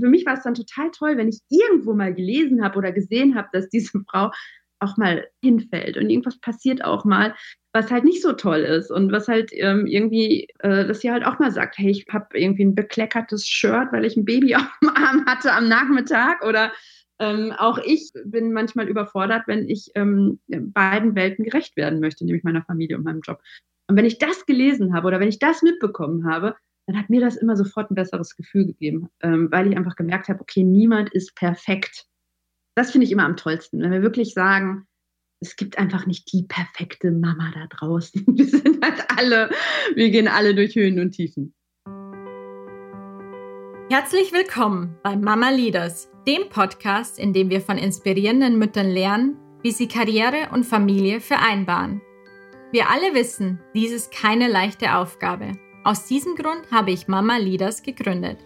für mich war es dann total toll, wenn ich irgendwo mal gelesen habe oder gesehen habe, dass diese Frau auch mal hinfällt und irgendwas passiert auch mal, was halt nicht so toll ist und was halt ähm, irgendwie, äh, dass sie halt auch mal sagt, hey, ich habe irgendwie ein bekleckertes Shirt, weil ich ein Baby auf dem Arm hatte am Nachmittag oder ähm, auch ich bin manchmal überfordert, wenn ich ähm, beiden Welten gerecht werden möchte, nämlich meiner Familie und meinem Job. Und wenn ich das gelesen habe oder wenn ich das mitbekommen habe, dann hat mir das immer sofort ein besseres Gefühl gegeben, ähm, weil ich einfach gemerkt habe, okay, niemand ist perfekt. Das finde ich immer am tollsten, wenn wir wirklich sagen, es gibt einfach nicht die perfekte Mama da draußen. Wir sind halt alle, wir gehen alle durch Höhen und Tiefen. Herzlich willkommen bei Mama Leaders, dem Podcast, in dem wir von inspirierenden Müttern lernen, wie sie Karriere und Familie vereinbaren. Wir alle wissen, dies ist keine leichte Aufgabe. Aus diesem Grund habe ich Mama Leaders gegründet.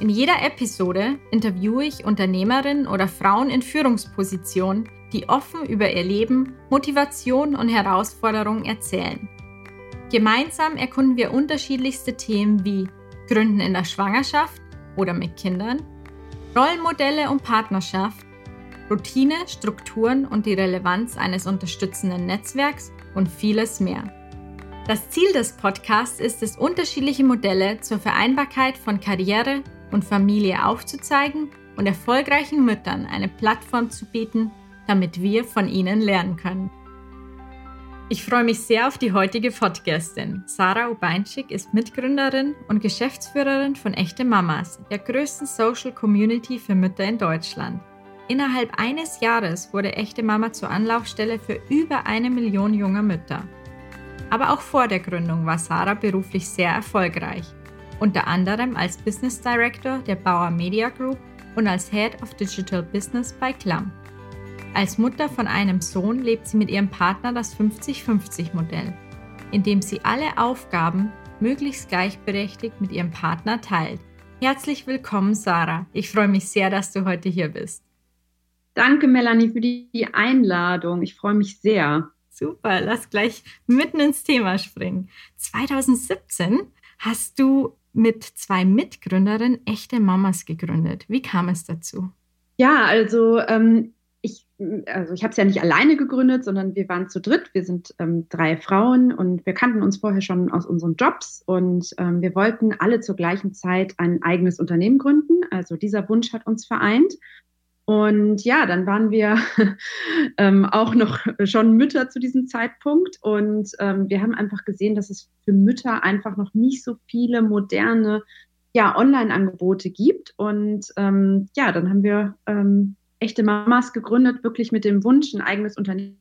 In jeder Episode interviewe ich Unternehmerinnen oder Frauen in Führungspositionen, die offen über ihr Leben, Motivation und Herausforderungen erzählen. Gemeinsam erkunden wir unterschiedlichste Themen wie Gründen in der Schwangerschaft, oder mit Kindern, Rollenmodelle und Partnerschaft, Routine, Strukturen und die Relevanz eines unterstützenden Netzwerks und vieles mehr. Das Ziel des Podcasts ist es, unterschiedliche Modelle zur Vereinbarkeit von Karriere und Familie aufzuzeigen und erfolgreichen Müttern eine Plattform zu bieten, damit wir von ihnen lernen können. Ich freue mich sehr auf die heutige Podcastin. Sarah Ubeinschik ist Mitgründerin und Geschäftsführerin von Echte Mamas, der größten Social Community für Mütter in Deutschland. Innerhalb eines Jahres wurde Echte Mama zur Anlaufstelle für über eine Million junger Mütter. Aber auch vor der Gründung war Sarah beruflich sehr erfolgreich, unter anderem als Business Director der Bauer Media Group und als Head of Digital Business bei Klamm. Als Mutter von einem Sohn lebt sie mit ihrem Partner das 50-50-Modell, in dem sie alle Aufgaben möglichst gleichberechtigt mit ihrem Partner teilt. Herzlich willkommen, Sarah. Ich freue mich sehr, dass du heute hier bist. Danke, Melanie, für die Einladung. Ich freue mich sehr. Super, lass gleich mitten ins Thema springen. 2017 hast du mit zwei Mitgründerinnen echte Mamas gegründet. Wie kam es dazu? Ja, also ähm, ich, also ich habe es ja nicht alleine gegründet, sondern wir waren zu dritt. Wir sind ähm, drei Frauen und wir kannten uns vorher schon aus unseren Jobs und ähm, wir wollten alle zur gleichen Zeit ein eigenes Unternehmen gründen. Also dieser Wunsch hat uns vereint. Und ja, dann waren wir ähm, auch noch schon Mütter zu diesem Zeitpunkt. Und ähm, wir haben einfach gesehen, dass es für Mütter einfach noch nicht so viele moderne ja, Online-Angebote gibt. Und ähm, ja, dann haben wir ähm, echte Mamas gegründet, wirklich mit dem Wunsch, ein eigenes Unternehmen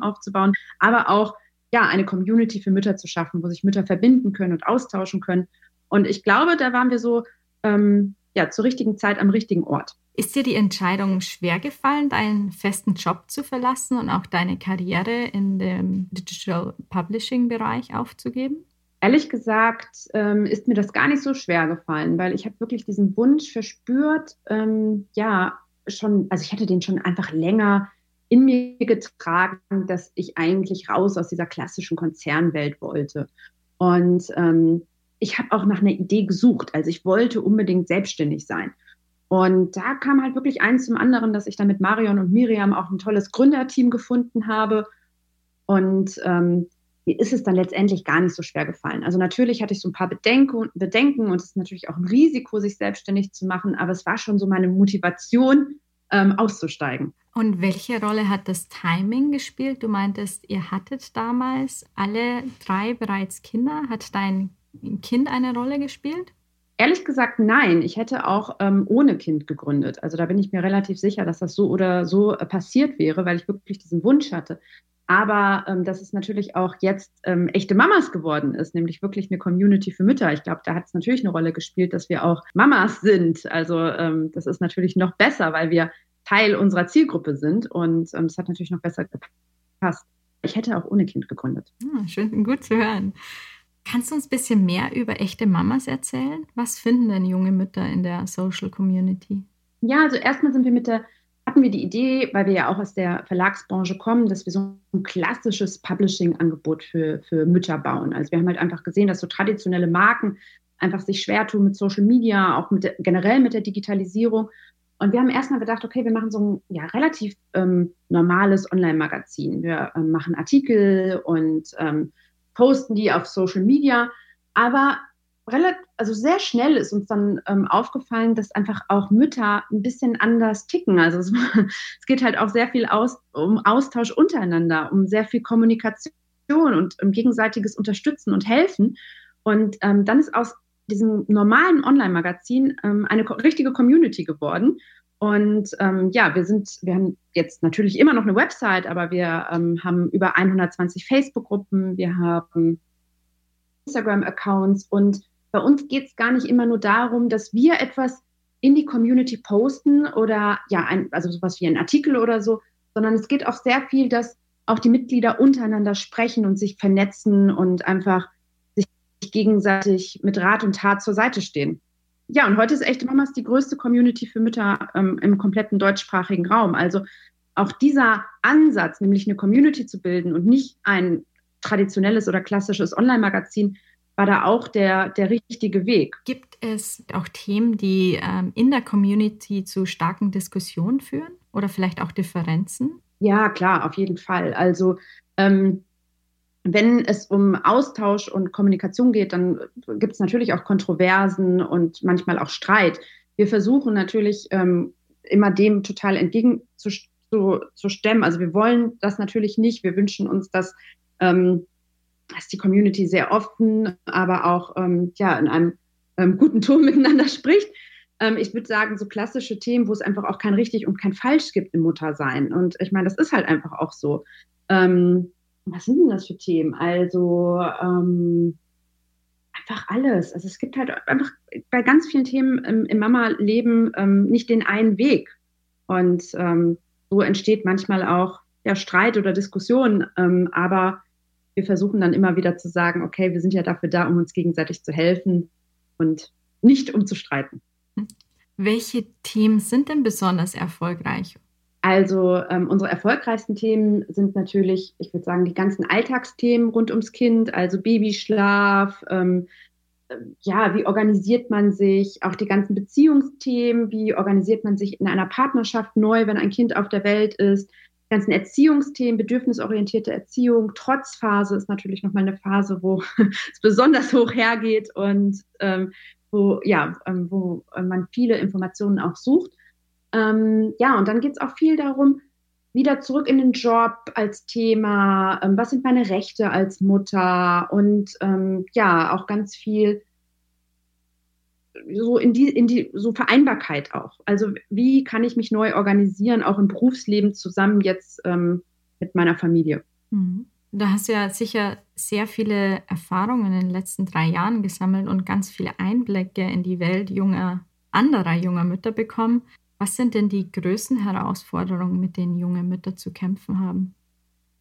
aufzubauen, aber auch ja, eine Community für Mütter zu schaffen, wo sich Mütter verbinden können und austauschen können. Und ich glaube, da waren wir so ähm, ja, zur richtigen Zeit am richtigen Ort. Ist dir die Entscheidung schwer gefallen, deinen festen Job zu verlassen und auch deine Karriere in dem Digital Publishing Bereich aufzugeben? Ehrlich gesagt ähm, ist mir das gar nicht so schwer gefallen, weil ich habe wirklich diesen Wunsch verspürt, ähm, ja, schon, also ich hatte den schon einfach länger in mir getragen, dass ich eigentlich raus aus dieser klassischen Konzernwelt wollte. Und ähm, ich habe auch nach einer Idee gesucht. Also ich wollte unbedingt selbstständig sein. Und da kam halt wirklich eins zum anderen, dass ich dann mit Marion und Miriam auch ein tolles Gründerteam gefunden habe. Und ähm, mir ist es dann letztendlich gar nicht so schwer gefallen. Also natürlich hatte ich so ein paar Bedenken, Bedenken und es ist natürlich auch ein Risiko, sich selbstständig zu machen, aber es war schon so meine Motivation, ähm, auszusteigen. Und welche Rolle hat das Timing gespielt? Du meintest, ihr hattet damals alle drei bereits Kinder. Hat dein Kind eine Rolle gespielt? Ehrlich gesagt, nein. Ich hätte auch ähm, ohne Kind gegründet. Also da bin ich mir relativ sicher, dass das so oder so äh, passiert wäre, weil ich wirklich diesen Wunsch hatte. Aber ähm, dass es natürlich auch jetzt ähm, echte Mamas geworden ist, nämlich wirklich eine Community für Mütter. Ich glaube, da hat es natürlich eine Rolle gespielt, dass wir auch Mamas sind. Also ähm, das ist natürlich noch besser, weil wir Teil unserer Zielgruppe sind und ähm, das hat natürlich noch besser gepasst. Ich hätte auch ohne Kind gegründet. Ah, schön, gut zu hören. Kannst du uns ein bisschen mehr über echte Mamas erzählen? Was finden denn junge Mütter in der Social Community? Ja, also erstmal sind wir mit der hatten wir die Idee, weil wir ja auch aus der Verlagsbranche kommen, dass wir so ein klassisches Publishing-Angebot für, für Mütter bauen. Also wir haben halt einfach gesehen, dass so traditionelle Marken einfach sich schwer tun mit Social Media, auch mit generell mit der Digitalisierung. Und wir haben erstmal gedacht, okay, wir machen so ein ja, relativ ähm, normales Online-Magazin. Wir ähm, machen Artikel und ähm, posten die auf Social Media. Aber relativ, also sehr schnell ist uns dann ähm, aufgefallen, dass einfach auch Mütter ein bisschen anders ticken. Also es, es geht halt auch sehr viel aus, um Austausch untereinander, um sehr viel Kommunikation und um gegenseitiges Unterstützen und Helfen. Und ähm, dann ist aus diesem normalen Online-Magazin ähm, eine richtige Community geworden. Und ähm, ja, wir sind, wir haben jetzt natürlich immer noch eine Website, aber wir ähm, haben über 120 Facebook-Gruppen, wir haben Instagram-Accounts und bei uns geht es gar nicht immer nur darum, dass wir etwas in die Community posten oder ja, ein, also sowas wie ein Artikel oder so, sondern es geht auch sehr viel, dass auch die Mitglieder untereinander sprechen und sich vernetzen und einfach sich gegenseitig mit Rat und Tat zur Seite stehen. Ja, und heute ist Echte Mamas die größte Community für Mütter ähm, im kompletten deutschsprachigen Raum. Also auch dieser Ansatz, nämlich eine Community zu bilden und nicht ein traditionelles oder klassisches Online-Magazin, war da auch der, der richtige Weg. Gibt es auch Themen, die ähm, in der Community zu starken Diskussionen führen oder vielleicht auch Differenzen? Ja, klar, auf jeden Fall. Also ähm, wenn es um Austausch und Kommunikation geht, dann gibt es natürlich auch Kontroversen und manchmal auch Streit. Wir versuchen natürlich ähm, immer dem total entgegenzustemmen. Also wir wollen das natürlich nicht. Wir wünschen uns, dass ähm, ist die Community sehr offen, aber auch ähm, ja, in einem ähm, guten Ton miteinander spricht. Ähm, ich würde sagen, so klassische Themen, wo es einfach auch kein richtig und kein falsch gibt im Muttersein. Und ich meine, das ist halt einfach auch so. Ähm, was sind denn das für Themen? Also ähm, einfach alles. Also es gibt halt einfach bei ganz vielen Themen im, im Mama-Leben ähm, nicht den einen Weg. Und so entsteht manchmal auch ja, Streit oder Diskussion. aber wir versuchen dann immer wieder zu sagen, okay, wir sind ja dafür da, um uns gegenseitig zu helfen und nicht um zu streiten. Welche Themen sind denn besonders erfolgreich? Also ähm, unsere erfolgreichsten Themen sind natürlich, ich würde sagen, die ganzen Alltagsthemen rund ums Kind, also Babyschlaf, ähm, äh, ja, wie organisiert man sich, auch die ganzen Beziehungsthemen, wie organisiert man sich in einer Partnerschaft neu, wenn ein Kind auf der Welt ist, ganzen Erziehungsthemen, bedürfnisorientierte Erziehung, Trotzphase ist natürlich nochmal eine Phase, wo es besonders hoch hergeht und ähm, wo, ja, ähm, wo man viele Informationen auch sucht. Ähm, ja, und dann geht es auch viel darum, wieder zurück in den Job als Thema, ähm, was sind meine Rechte als Mutter und ähm, ja, auch ganz viel so in die, in die so Vereinbarkeit auch. Also wie kann ich mich neu organisieren, auch im Berufsleben zusammen jetzt ähm, mit meiner Familie. Mhm. Da hast du ja sicher sehr viele Erfahrungen in den letzten drei Jahren gesammelt und ganz viele Einblicke in die Welt junger, anderer junger Mütter bekommen. Was sind denn die größten Herausforderungen, mit denen junge Mütter zu kämpfen haben?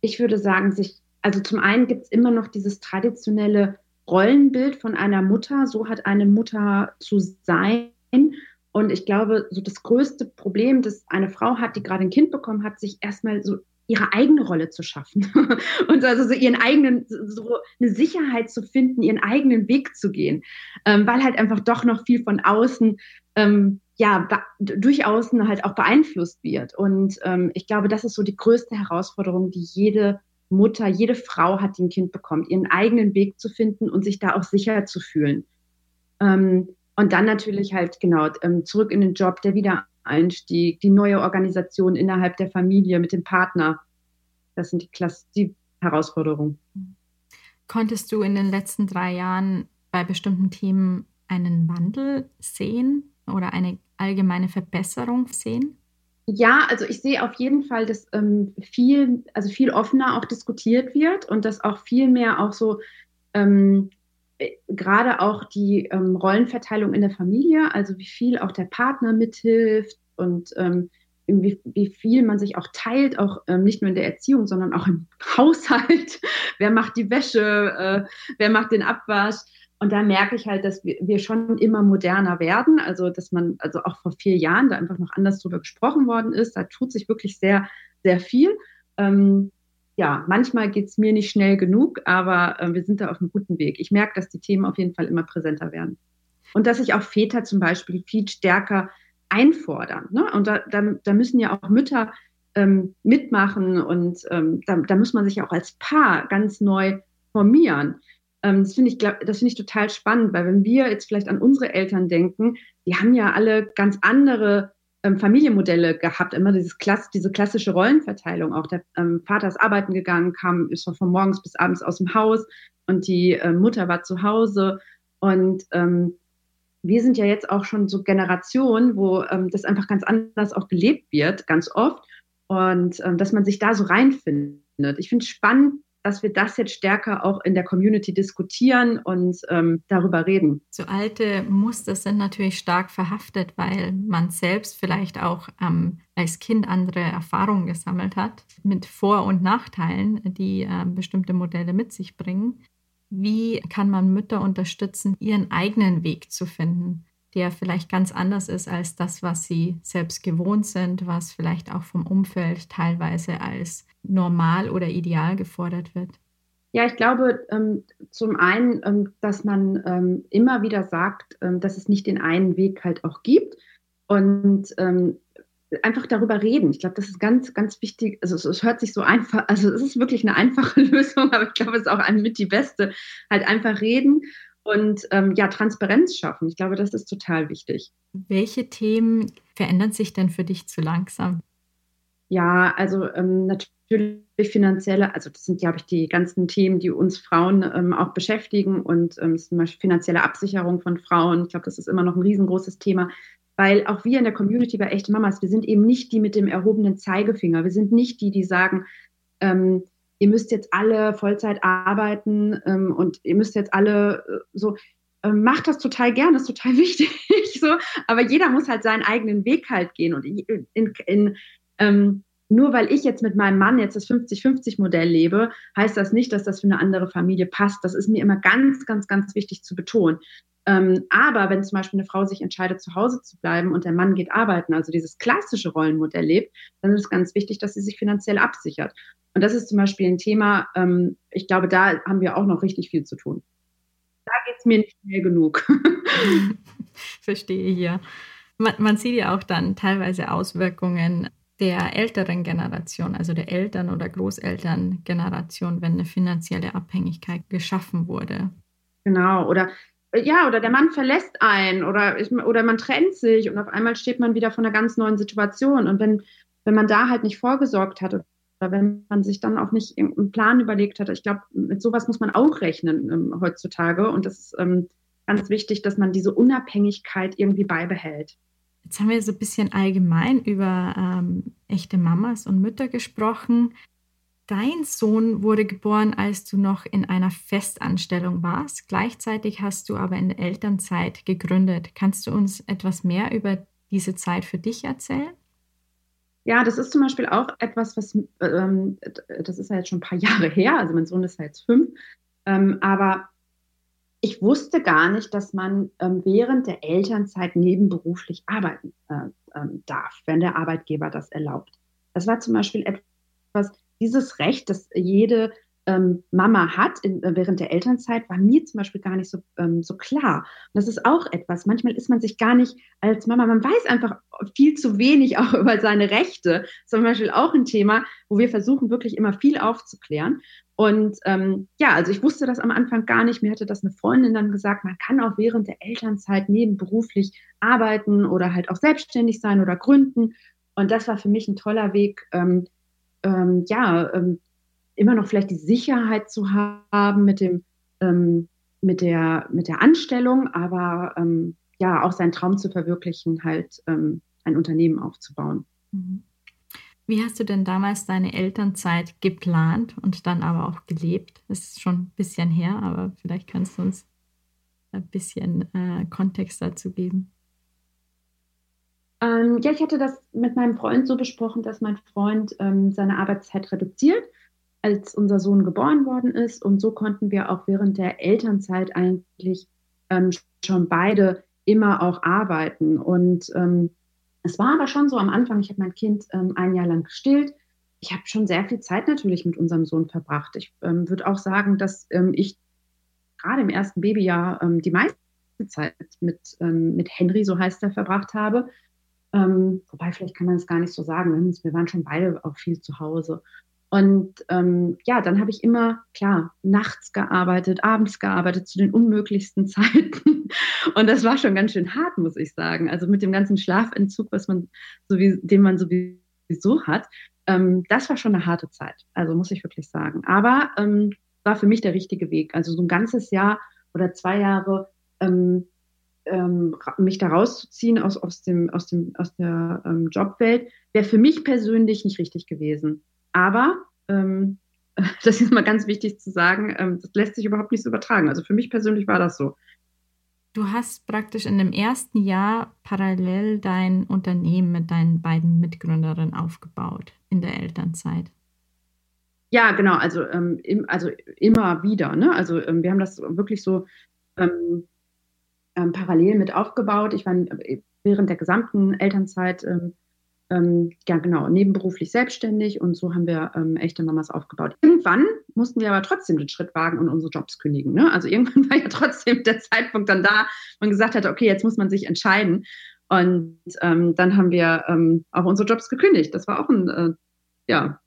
Ich würde sagen, sich, also zum einen gibt es immer noch dieses traditionelle Rollenbild von einer Mutter. So hat eine Mutter zu sein. Und ich glaube, so das größte Problem, das eine Frau hat, die gerade ein Kind bekommen hat, sich erstmal so ihre eigene Rolle zu schaffen und also so ihren eigenen, so eine Sicherheit zu finden, ihren eigenen Weg zu gehen, ähm, weil halt einfach doch noch viel von außen, ähm, ja, durch außen halt auch beeinflusst wird. Und ähm, ich glaube, das ist so die größte Herausforderung, die jede Mutter, jede Frau hat, die ein Kind bekommt, ihren eigenen Weg zu finden und sich da auch sicher zu fühlen. Ähm, und dann natürlich halt, genau, ähm, zurück in den Job, der Wiedereinstieg, die neue Organisation innerhalb der Familie mit dem Partner. Das sind die, Klasse, die Herausforderungen. Konntest du in den letzten drei Jahren bei bestimmten Themen einen Wandel sehen oder eine allgemeine Verbesserung sehen? Ja, also ich sehe auf jeden Fall, dass ähm, viel, also viel offener auch diskutiert wird und dass auch viel mehr auch so ähm, äh, gerade auch die ähm, Rollenverteilung in der Familie, also wie viel auch der Partner mithilft und ähm, wie, wie, viel man sich auch teilt, auch ähm, nicht nur in der Erziehung, sondern auch im Haushalt. wer macht die Wäsche, äh, wer macht den Abwasch? Und da merke ich halt, dass wir, schon immer moderner werden. Also, dass man, also auch vor vier Jahren da einfach noch anders drüber gesprochen worden ist. Da tut sich wirklich sehr, sehr viel. Ähm, ja, manchmal geht es mir nicht schnell genug, aber äh, wir sind da auf einem guten Weg. Ich merke, dass die Themen auf jeden Fall immer präsenter werden. Und dass sich auch Väter zum Beispiel viel stärker einfordern. Ne? Und da, da, da müssen ja auch Mütter ähm, mitmachen und ähm, da, da muss man sich auch als Paar ganz neu formieren. Ähm, das finde ich, finde ich total spannend, weil wenn wir jetzt vielleicht an unsere Eltern denken, die haben ja alle ganz andere ähm, Familienmodelle gehabt, immer dieses Klass diese klassische Rollenverteilung. Auch der ähm, Vater ist arbeiten gegangen, kam, ist von morgens bis abends aus dem Haus und die äh, Mutter war zu Hause. Und ähm, wir sind ja jetzt auch schon so Generationen, wo ähm, das einfach ganz anders auch gelebt wird, ganz oft. Und ähm, dass man sich da so reinfindet. Ich finde es spannend, dass wir das jetzt stärker auch in der Community diskutieren und ähm, darüber reden. So alte Muster sind natürlich stark verhaftet, weil man selbst vielleicht auch ähm, als Kind andere Erfahrungen gesammelt hat mit Vor- und Nachteilen, die äh, bestimmte Modelle mit sich bringen. Wie kann man Mütter unterstützen, ihren eigenen Weg zu finden? Der vielleicht ganz anders ist als das, was sie selbst gewohnt sind, was vielleicht auch vom Umfeld teilweise als normal oder ideal gefordert wird? Ja, ich glaube ähm, zum einen, ähm, dass man ähm, immer wieder sagt, dass es nicht den einen Weg halt auch gibt und einfach darüber reden. Ich glaube, das ist ganz, ganz wichtig. Also es, es, hört sich so einfach, also es ist wirklich eine einfache Lösung, aber ich glaube, es ist auch mit die beste. Halt einfach reden und ähm, ja, Transparenz schaffen. Ich glaube, das ist total wichtig. Welche Themen verändern sich denn für dich zu langsam? Ja, also ähm, natürlich finanzielle, also das sind, glaube ich, die ganzen Themen, die uns Frauen ähm, auch beschäftigen und ähm, zum Beispiel finanzielle Absicherung von Frauen. Ich glaube, das ist immer noch ein riesengroßes Thema, weil auch wir in der Community bei Echte Mamas, wir sind eben nicht die mit dem erhobenen Zeigefinger. Wir sind nicht die, die sagen, ähm, ihr müsst jetzt alle Vollzeit arbeiten ähm, und ihr müsst jetzt alle äh, so, ähm, macht das total gern, ist total wichtig, so, aber jeder muss halt seinen eigenen Weg halt gehen und in, in ähm, nur weil ich jetzt mit meinem Mann jetzt das 50-50-Modell lebe, heißt das nicht, dass das für eine andere Familie passt. Das ist mir immer ganz, ganz, ganz wichtig zu betonen. Ähm, aber wenn zum Beispiel eine Frau sich entscheidet, zu Hause zu bleiben und der Mann geht arbeiten, also dieses klassische Rollenmodell lebt, dann ist es ganz wichtig, dass sie sich finanziell absichert. Und das ist zum Beispiel ein Thema, ähm, ich glaube, da haben wir auch noch richtig viel zu tun. Da geht es mir nicht schnell genug. Verstehe hier. Man, man sieht ja auch dann teilweise Auswirkungen der älteren Generation, also der Eltern- oder Großelterngeneration, wenn eine finanzielle Abhängigkeit geschaffen wurde. Genau, oder ja, oder der Mann verlässt einen oder, oder man trennt sich und auf einmal steht man wieder vor einer ganz neuen Situation. Und wenn, wenn man da halt nicht vorgesorgt hat oder wenn man sich dann auch nicht einen Plan überlegt hat. Ich glaube, mit sowas muss man auch rechnen ähm, heutzutage. Und das ist ähm, ganz wichtig, dass man diese Unabhängigkeit irgendwie beibehält. Jetzt haben wir so ein bisschen allgemein über ähm, echte Mamas und Mütter gesprochen. Dein Sohn wurde geboren, als du noch in einer Festanstellung warst. Gleichzeitig hast du aber in der Elternzeit gegründet. Kannst du uns etwas mehr über diese Zeit für dich erzählen? Ja, das ist zum Beispiel auch etwas, was, ähm, das ist ja jetzt schon ein paar Jahre her, also mein Sohn ist ja jetzt fünf, ähm, aber ich wusste gar nicht, dass man ähm, während der Elternzeit nebenberuflich arbeiten äh, ähm, darf, wenn der Arbeitgeber das erlaubt. Das war zum Beispiel etwas, dieses Recht, das jede ähm, Mama hat in, äh, während der Elternzeit, war mir zum Beispiel gar nicht so, ähm, so klar. Und das ist auch etwas. Manchmal ist man sich gar nicht als Mama, man weiß einfach viel zu wenig auch über seine Rechte. Zum Beispiel auch ein Thema, wo wir versuchen, wirklich immer viel aufzuklären. Und ähm, ja, also ich wusste das am Anfang gar nicht. Mir hatte das eine Freundin dann gesagt, man kann auch während der Elternzeit nebenberuflich arbeiten oder halt auch selbstständig sein oder gründen. Und das war für mich ein toller Weg, ähm, ähm, ja, ähm, immer noch vielleicht die Sicherheit zu haben mit dem, ähm, mit der, mit der Anstellung, aber ähm, ja, auch seinen Traum zu verwirklichen, halt ähm, ein Unternehmen aufzubauen. Mhm. Wie hast du denn damals deine Elternzeit geplant und dann aber auch gelebt? Das ist schon ein bisschen her, aber vielleicht kannst du uns ein bisschen äh, Kontext dazu geben. Ähm, ja, ich hatte das mit meinem Freund so besprochen, dass mein Freund ähm, seine Arbeitszeit reduziert als unser Sohn geboren worden ist. Und so konnten wir auch während der Elternzeit eigentlich ähm, schon beide immer auch arbeiten. Und ähm, es war aber schon so am Anfang, ich habe mein Kind ähm, ein Jahr lang gestillt ich habe schon sehr viel Zeit natürlich mit unserem Sohn verbracht. Ich ähm, würde auch sagen, dass ähm, ich gerade im ersten Babyjahr ähm, die meiste Zeit mit, mit Henry, so heißt er, verbracht habe. Wobei, vielleicht kann man es gar nicht so sagen. Wir waren schon beide auch viel zu Hause. Und ähm, ja, dann habe ich immer, klar, nachts gearbeitet, abends gearbeitet, zu den unmöglichsten Zeiten. Und das war schon ganz schön hart, muss ich sagen. Also mit dem ganzen Schlafentzug, was man sowie, den man sowieso hat, ähm, das war schon eine harte Zeit. Also muss ich wirklich sagen. Aber ähm, war für mich der richtige Weg. Also so ein ganzes Jahr oder zwei Jahre ähm, ähm, mich da rauszuziehen aus, aus, dem, aus, dem, aus der ähm, Jobwelt, wäre für mich persönlich nicht richtig gewesen. Aber ähm, das ist mal ganz wichtig zu sagen, ähm, das lässt sich überhaupt nicht so übertragen. Also für mich persönlich war das so. Du hast praktisch in dem ersten Jahr parallel dein Unternehmen mit deinen beiden Mitgründerinnen aufgebaut in der Elternzeit. Ja, genau, also, ähm, im, also immer wieder. Ne? Also ähm, wir haben das wirklich so ähm, ähm parallel mit aufgebaut. Ich war während der gesamten Elternzeit ähm, ja genau, nebenberuflich selbstständig und so haben wir ähm, echte Mamas aufgebaut. Irgendwann mussten wir aber trotzdem den Schritt wagen und unsere Jobs kündigen. Ne? Also irgendwann war ja trotzdem der Zeitpunkt dann da, man gesagt hat, okay, jetzt muss man sich entscheiden. Und ähm, dann haben wir ähm, auch unsere Jobs gekündigt. Das war auch ein, äh, ja,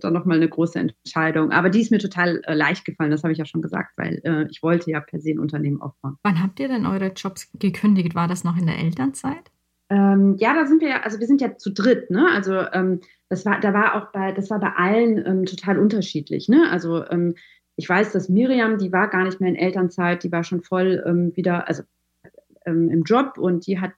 dann nochmal eine große Entscheidung. Aber die ist mir total äh, leicht gefallen, das habe ich ja schon gesagt, weil äh, ich wollte ja per se ein Unternehmen aufbauen. Wann habt ihr denn eure Jobs gekündigt? War das noch in der Elternzeit? Ähm, ja, da sind wir ja, also wir sind ja zu dritt, ne? Also ähm, das war, da war auch bei, das war bei allen ähm, total unterschiedlich, ne? Also ähm, ich weiß, dass Miriam, die war gar nicht mehr in Elternzeit, die war schon voll ähm, wieder, also ähm, im Job und die hat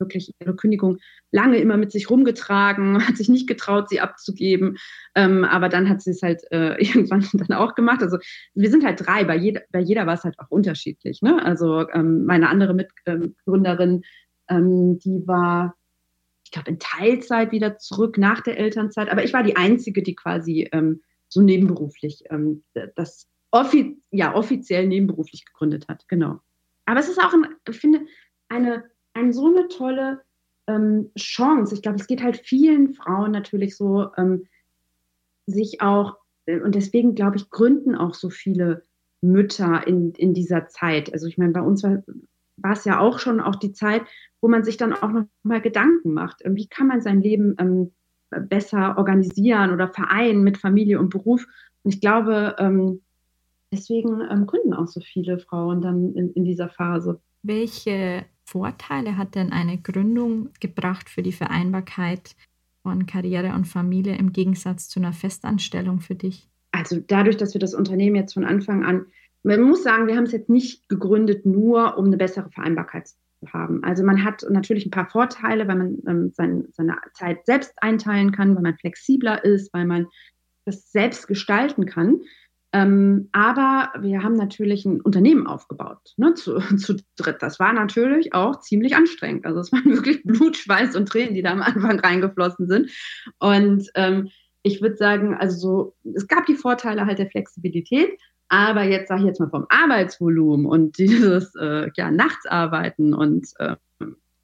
wirklich ihre Kündigung lange immer mit sich rumgetragen, hat sich nicht getraut, sie abzugeben. Aber dann hat sie es halt äh, irgendwann dann auch gemacht. Also wir sind halt drei, bei jeder, bei jeder war es halt auch unterschiedlich. Ne? Also meine andere Mitgründerin, ähm, die war, ich glaube, in Teilzeit wieder zurück nach der Elternzeit. Aber ich war die Einzige, die quasi ähm, so nebenberuflich ähm, das offi ja, offiziell nebenberuflich gegründet hat. Genau. Aber es ist auch, ein, ich finde, eine, eine so eine tolle ähm, Chance. Ich glaube, es geht halt vielen Frauen natürlich so, ähm, sich auch, äh, und deswegen glaube ich, gründen auch so viele Mütter in, in dieser Zeit. Also ich meine, bei uns war, war es ja auch schon auch die Zeit, wo man sich dann auch noch mal Gedanken macht. Wie kann man sein Leben ähm, besser organisieren oder vereinen mit Familie und Beruf? Und ich glaube, ähm, deswegen ähm, gründen auch so viele Frauen dann in, in dieser Phase. Welche Vorteile hat denn eine Gründung gebracht für die Vereinbarkeit von Karriere und Familie im Gegensatz zu einer Festanstellung für dich? Also dadurch, dass wir das Unternehmen jetzt von Anfang an, man muss sagen, wir haben es jetzt nicht gegründet nur, um eine bessere Vereinbarkeit zu haben. Also man hat natürlich ein paar Vorteile, weil man ähm, sein, seine Zeit selbst einteilen kann, weil man flexibler ist, weil man das selbst gestalten kann. Ähm, aber wir haben natürlich ein Unternehmen aufgebaut, ne, zu, zu dritt. Das war natürlich auch ziemlich anstrengend. Also es waren wirklich Blut, Schweiß und Tränen, die da am Anfang reingeflossen sind. Und ähm, ich würde sagen, also so, es gab die Vorteile halt der Flexibilität, aber jetzt sage ich jetzt mal vom Arbeitsvolumen und dieses äh, ja, Nachtsarbeiten und, äh,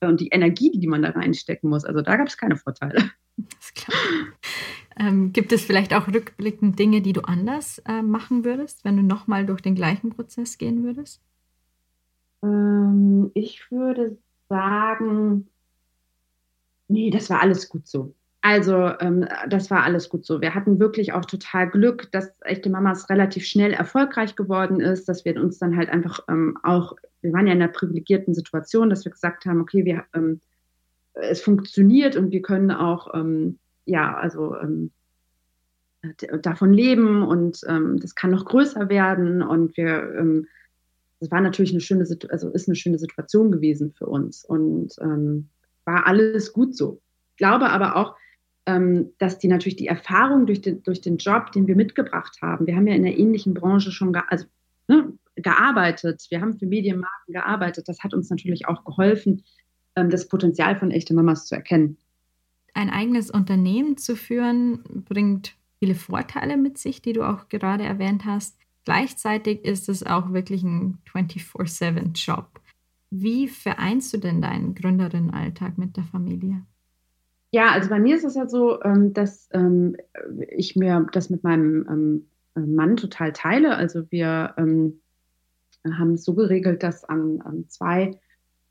und die Energie, die man da reinstecken muss, also da gab es keine Vorteile. Das ist klar. Ähm, gibt es vielleicht auch rückblickend Dinge, die du anders äh, machen würdest, wenn du nochmal durch den gleichen Prozess gehen würdest? Ähm, ich würde sagen, nee, das war alles gut so. Also ähm, das war alles gut so. Wir hatten wirklich auch total Glück, dass echte Mamas relativ schnell erfolgreich geworden ist, dass wir uns dann halt einfach ähm, auch, wir waren ja in einer privilegierten Situation, dass wir gesagt haben, okay, wir, ähm, es funktioniert und wir können auch, ähm, ja, also ähm, davon leben und ähm, das kann noch größer werden und wir, das war natürlich eine schöne, also ist eine schöne Situation gewesen für uns und war alles gut so. Ich glaube aber auch, dass die natürlich die Erfahrung durch den, durch den Job, den wir mitgebracht haben, wir haben ja in einer ähnlichen Branche schon ge also, ne, gearbeitet, wir haben für Medienmarken gearbeitet, das hat uns natürlich auch geholfen, ähm, das Potenzial von echten Mamas zu erkennen. Ein eigenes Unternehmen zu führen, bringt viele Vorteile mit sich, die du auch gerade erwähnt hast. Gleichzeitig ist es auch wirklich ein 24-7-Job. Wie vereinst du denn deinen Gründerinnenalltag mit der Familie? Ja, also bei mir ist es ja so, ähm, dass ähm, ich mir das mit meinem ähm, Mann total teile. Also wir haben es so geregelt, dass an, an, zwei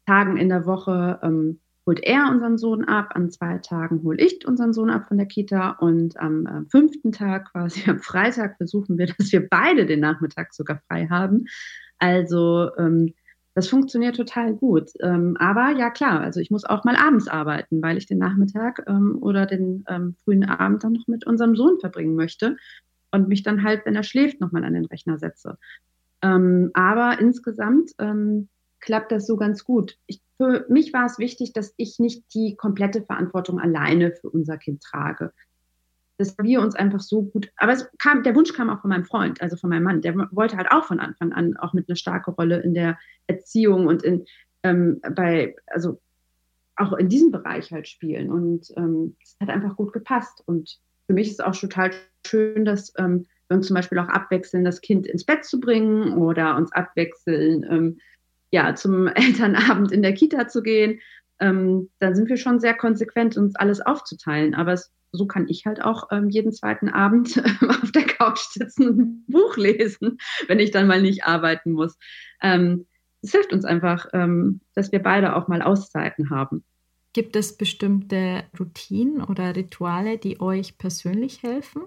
Tagen in der Woche holt er unseren Sohn ab, an zwei Tagen hole ich unseren Sohn ab von der Kita und am äh, fünften Tag, quasi am Freitag, versuchen wir, dass wir beide den Nachmittag sogar frei haben. Also ähm, das funktioniert total gut. Ähm, aber ja klar, also ich muss auch mal abends arbeiten, weil ich den Nachmittag ähm, oder den ähm, frühen Abend dann noch mit unserem Sohn verbringen möchte und mich dann halt, wenn er schläft, nochmal an den Rechner setze. Ähm, aber insgesamt ähm, klappt das so ganz gut. Ich, für mich war es wichtig, dass ich nicht die komplette Verantwortung alleine für unser Kind trage. Dass wir uns einfach so gut, aber es kam, der Wunsch kam auch von meinem Freund, also von meinem Mann. Der wollte halt auch von Anfang an auch mit einer starken Rolle in der Erziehung und in, ähm, bei, also auch in diesem Bereich halt spielen. Und ähm, es hat einfach gut gepasst. Und für mich ist es auch total schön, dass ähm, wir uns zum Beispiel auch abwechseln, das Kind ins Bett zu bringen oder uns abwechseln, ähm, ja, zum Elternabend in der Kita zu gehen, ähm, dann sind wir schon sehr konsequent, uns alles aufzuteilen. Aber es, so kann ich halt auch ähm, jeden zweiten Abend auf der Couch sitzen und ein Buch lesen, wenn ich dann mal nicht arbeiten muss. Ähm, es hilft uns einfach, ähm, dass wir beide auch mal Auszeiten haben. Gibt es bestimmte Routinen oder Rituale, die euch persönlich helfen?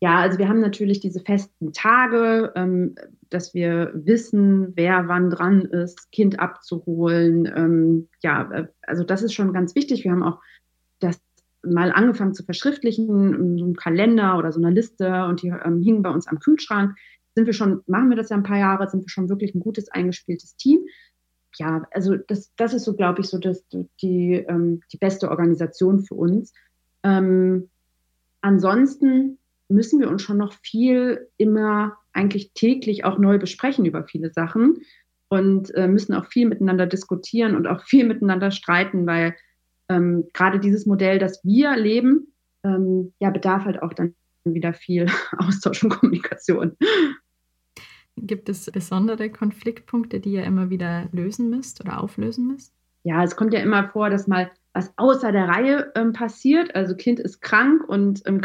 Ja, also wir haben natürlich diese festen Tage, ähm, dass wir wissen, wer wann dran ist, Kind abzuholen. Ähm, ja, äh, also das ist schon ganz wichtig. Wir haben auch mal angefangen zu verschriftlichen, so einem Kalender oder so einer Liste und die ähm, hingen bei uns am Kühlschrank. Sind wir schon, machen wir das ja ein paar Jahre, sind wir schon wirklich ein gutes eingespieltes Team. Ja, also das, das ist so, glaube ich, so das, die, ähm, die beste Organisation für uns. Ähm, ansonsten müssen wir uns schon noch viel immer eigentlich täglich auch neu besprechen über viele Sachen und äh, müssen auch viel miteinander diskutieren und auch viel miteinander streiten, weil ähm, gerade dieses Modell, das wir leben, ähm, ja, bedarf halt auch dann wieder viel Austausch und Kommunikation. Gibt es besondere Konfliktpunkte, die ihr immer wieder lösen müsst oder auflösen müsst? Ja, es kommt ja immer vor, dass mal was außer der Reihe ähm, passiert. Also Kind ist krank und ähm,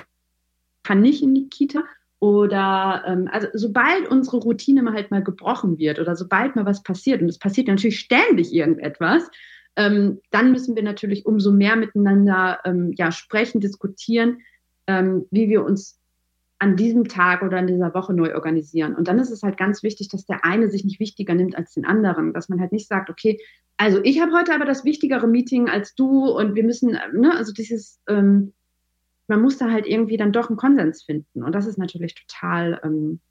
kann nicht in die Kita. Oder ähm, also sobald unsere Routine mal halt mal gebrochen wird oder sobald mal was passiert, und es passiert natürlich ständig irgendetwas, ähm, dann müssen wir natürlich umso mehr miteinander ähm, ja, sprechen, diskutieren, ähm, wie wir uns an diesem Tag oder in dieser Woche neu organisieren. Und dann ist es halt ganz wichtig, dass der eine sich nicht wichtiger nimmt als den anderen, dass man halt nicht sagt, okay, also ich habe heute aber das wichtigere Meeting als du und wir müssen, ne, also dieses ähm, man muss da halt irgendwie dann doch einen Konsens finden. Und das ist natürlich total ähm,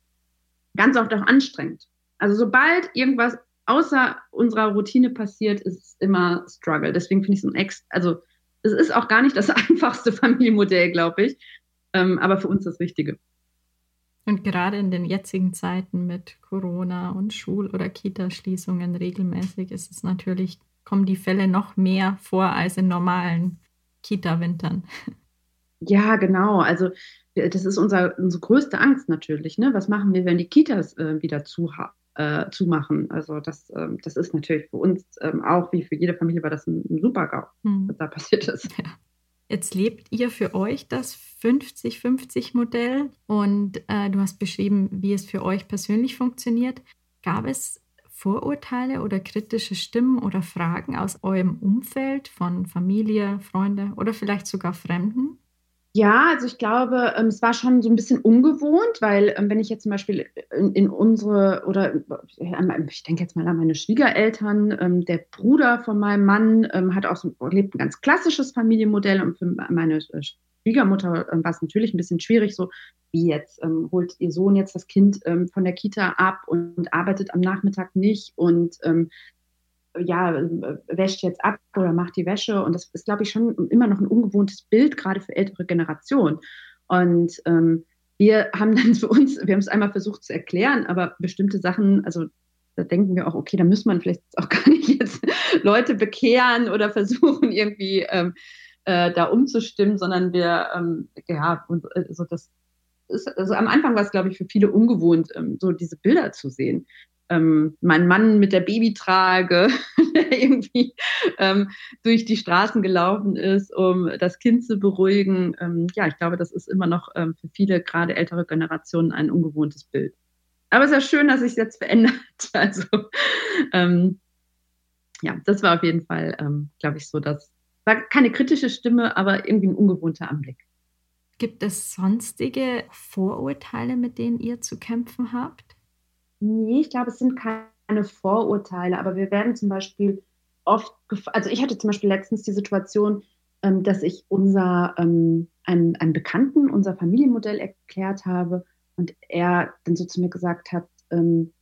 ganz oft auch anstrengend. Also sobald irgendwas außer unserer Routine passiert, ist es immer Struggle. Deswegen finde ich es ein Ex, also es ist auch gar nicht das einfachste Familienmodell, glaube ich. Ähm, aber für uns das Richtige. Und gerade in den jetzigen Zeiten mit Corona und Schul- oder Kita-Schließungen regelmäßig ist es natürlich, kommen die Fälle noch mehr vor als in normalen Kita-Wintern. Ja, genau. Also das ist unser, unsere größte Angst natürlich. Ne? Was machen wir, wenn die Kitas äh, wieder zu, äh, zumachen? Also das, äh, das ist natürlich für uns ähm, auch, wie für jede Familie, war das ein, ein Super-GAU, hm. was da passiert ist. Ja. Jetzt lebt ihr für euch das 50-50-Modell und äh, du hast beschrieben, wie es für euch persönlich funktioniert. Gab es Vorurteile oder kritische Stimmen oder Fragen aus eurem Umfeld von Familie, Freunde oder vielleicht sogar Fremden? Ja, also ich glaube, ähm, es war schon so ein bisschen ungewohnt, weil ähm, wenn ich jetzt zum Beispiel in, in unsere oder ich denke jetzt mal an meine Schwiegereltern, ähm, der Bruder von meinem Mann hat auch so, lebt ein ganz klassisches Familienmodell und für meine äh, Schwiegermutter war es natürlich ein bisschen schwierig, so wie jetzt holt ihr Sohn jetzt das Kind von der Kita ab und, arbeitet am Nachmittag nicht und ja, wäscht jetzt ab oder macht die Wäsche. Und das ist, glaube ich, schon immer noch ein ungewohntes Bild, gerade für ältere Generationen. Und ähm, wir haben dann für uns, wir haben es einmal versucht zu erklären, aber bestimmte Sachen, also da denken wir auch, okay, da muss man vielleicht auch gar nicht jetzt Leute bekehren oder versuchen irgendwie ähm, äh, da umzustimmen, sondern wir, ähm, ja, also das ist, also am Anfang war es, glaube ich, für viele ungewohnt, ähm, so diese Bilder zu sehen. Ähm, mein Mann mit der Babytrage, der irgendwie ähm, durch die Straßen gelaufen ist, um das Kind zu beruhigen. Ähm, ja, ich glaube, das ist immer noch ähm, für viele, gerade ältere Generationen, ein ungewohntes Bild. Aber es ist ja schön, dass sich jetzt verändert. Also ähm, ja, das war auf jeden Fall, ähm, glaube ich, so, dass war keine kritische Stimme, aber irgendwie ein ungewohnter Anblick. Gibt es sonstige Vorurteile, mit denen ihr zu kämpfen habt? Nee, ich glaube, es sind keine Vorurteile, aber wir werden zum Beispiel oft, also ich hatte zum Beispiel letztens die Situation, ähm, dass ich unser, ähm, einen, einen Bekannten unser Familienmodell erklärt habe und er dann so zu mir gesagt hat, ähm,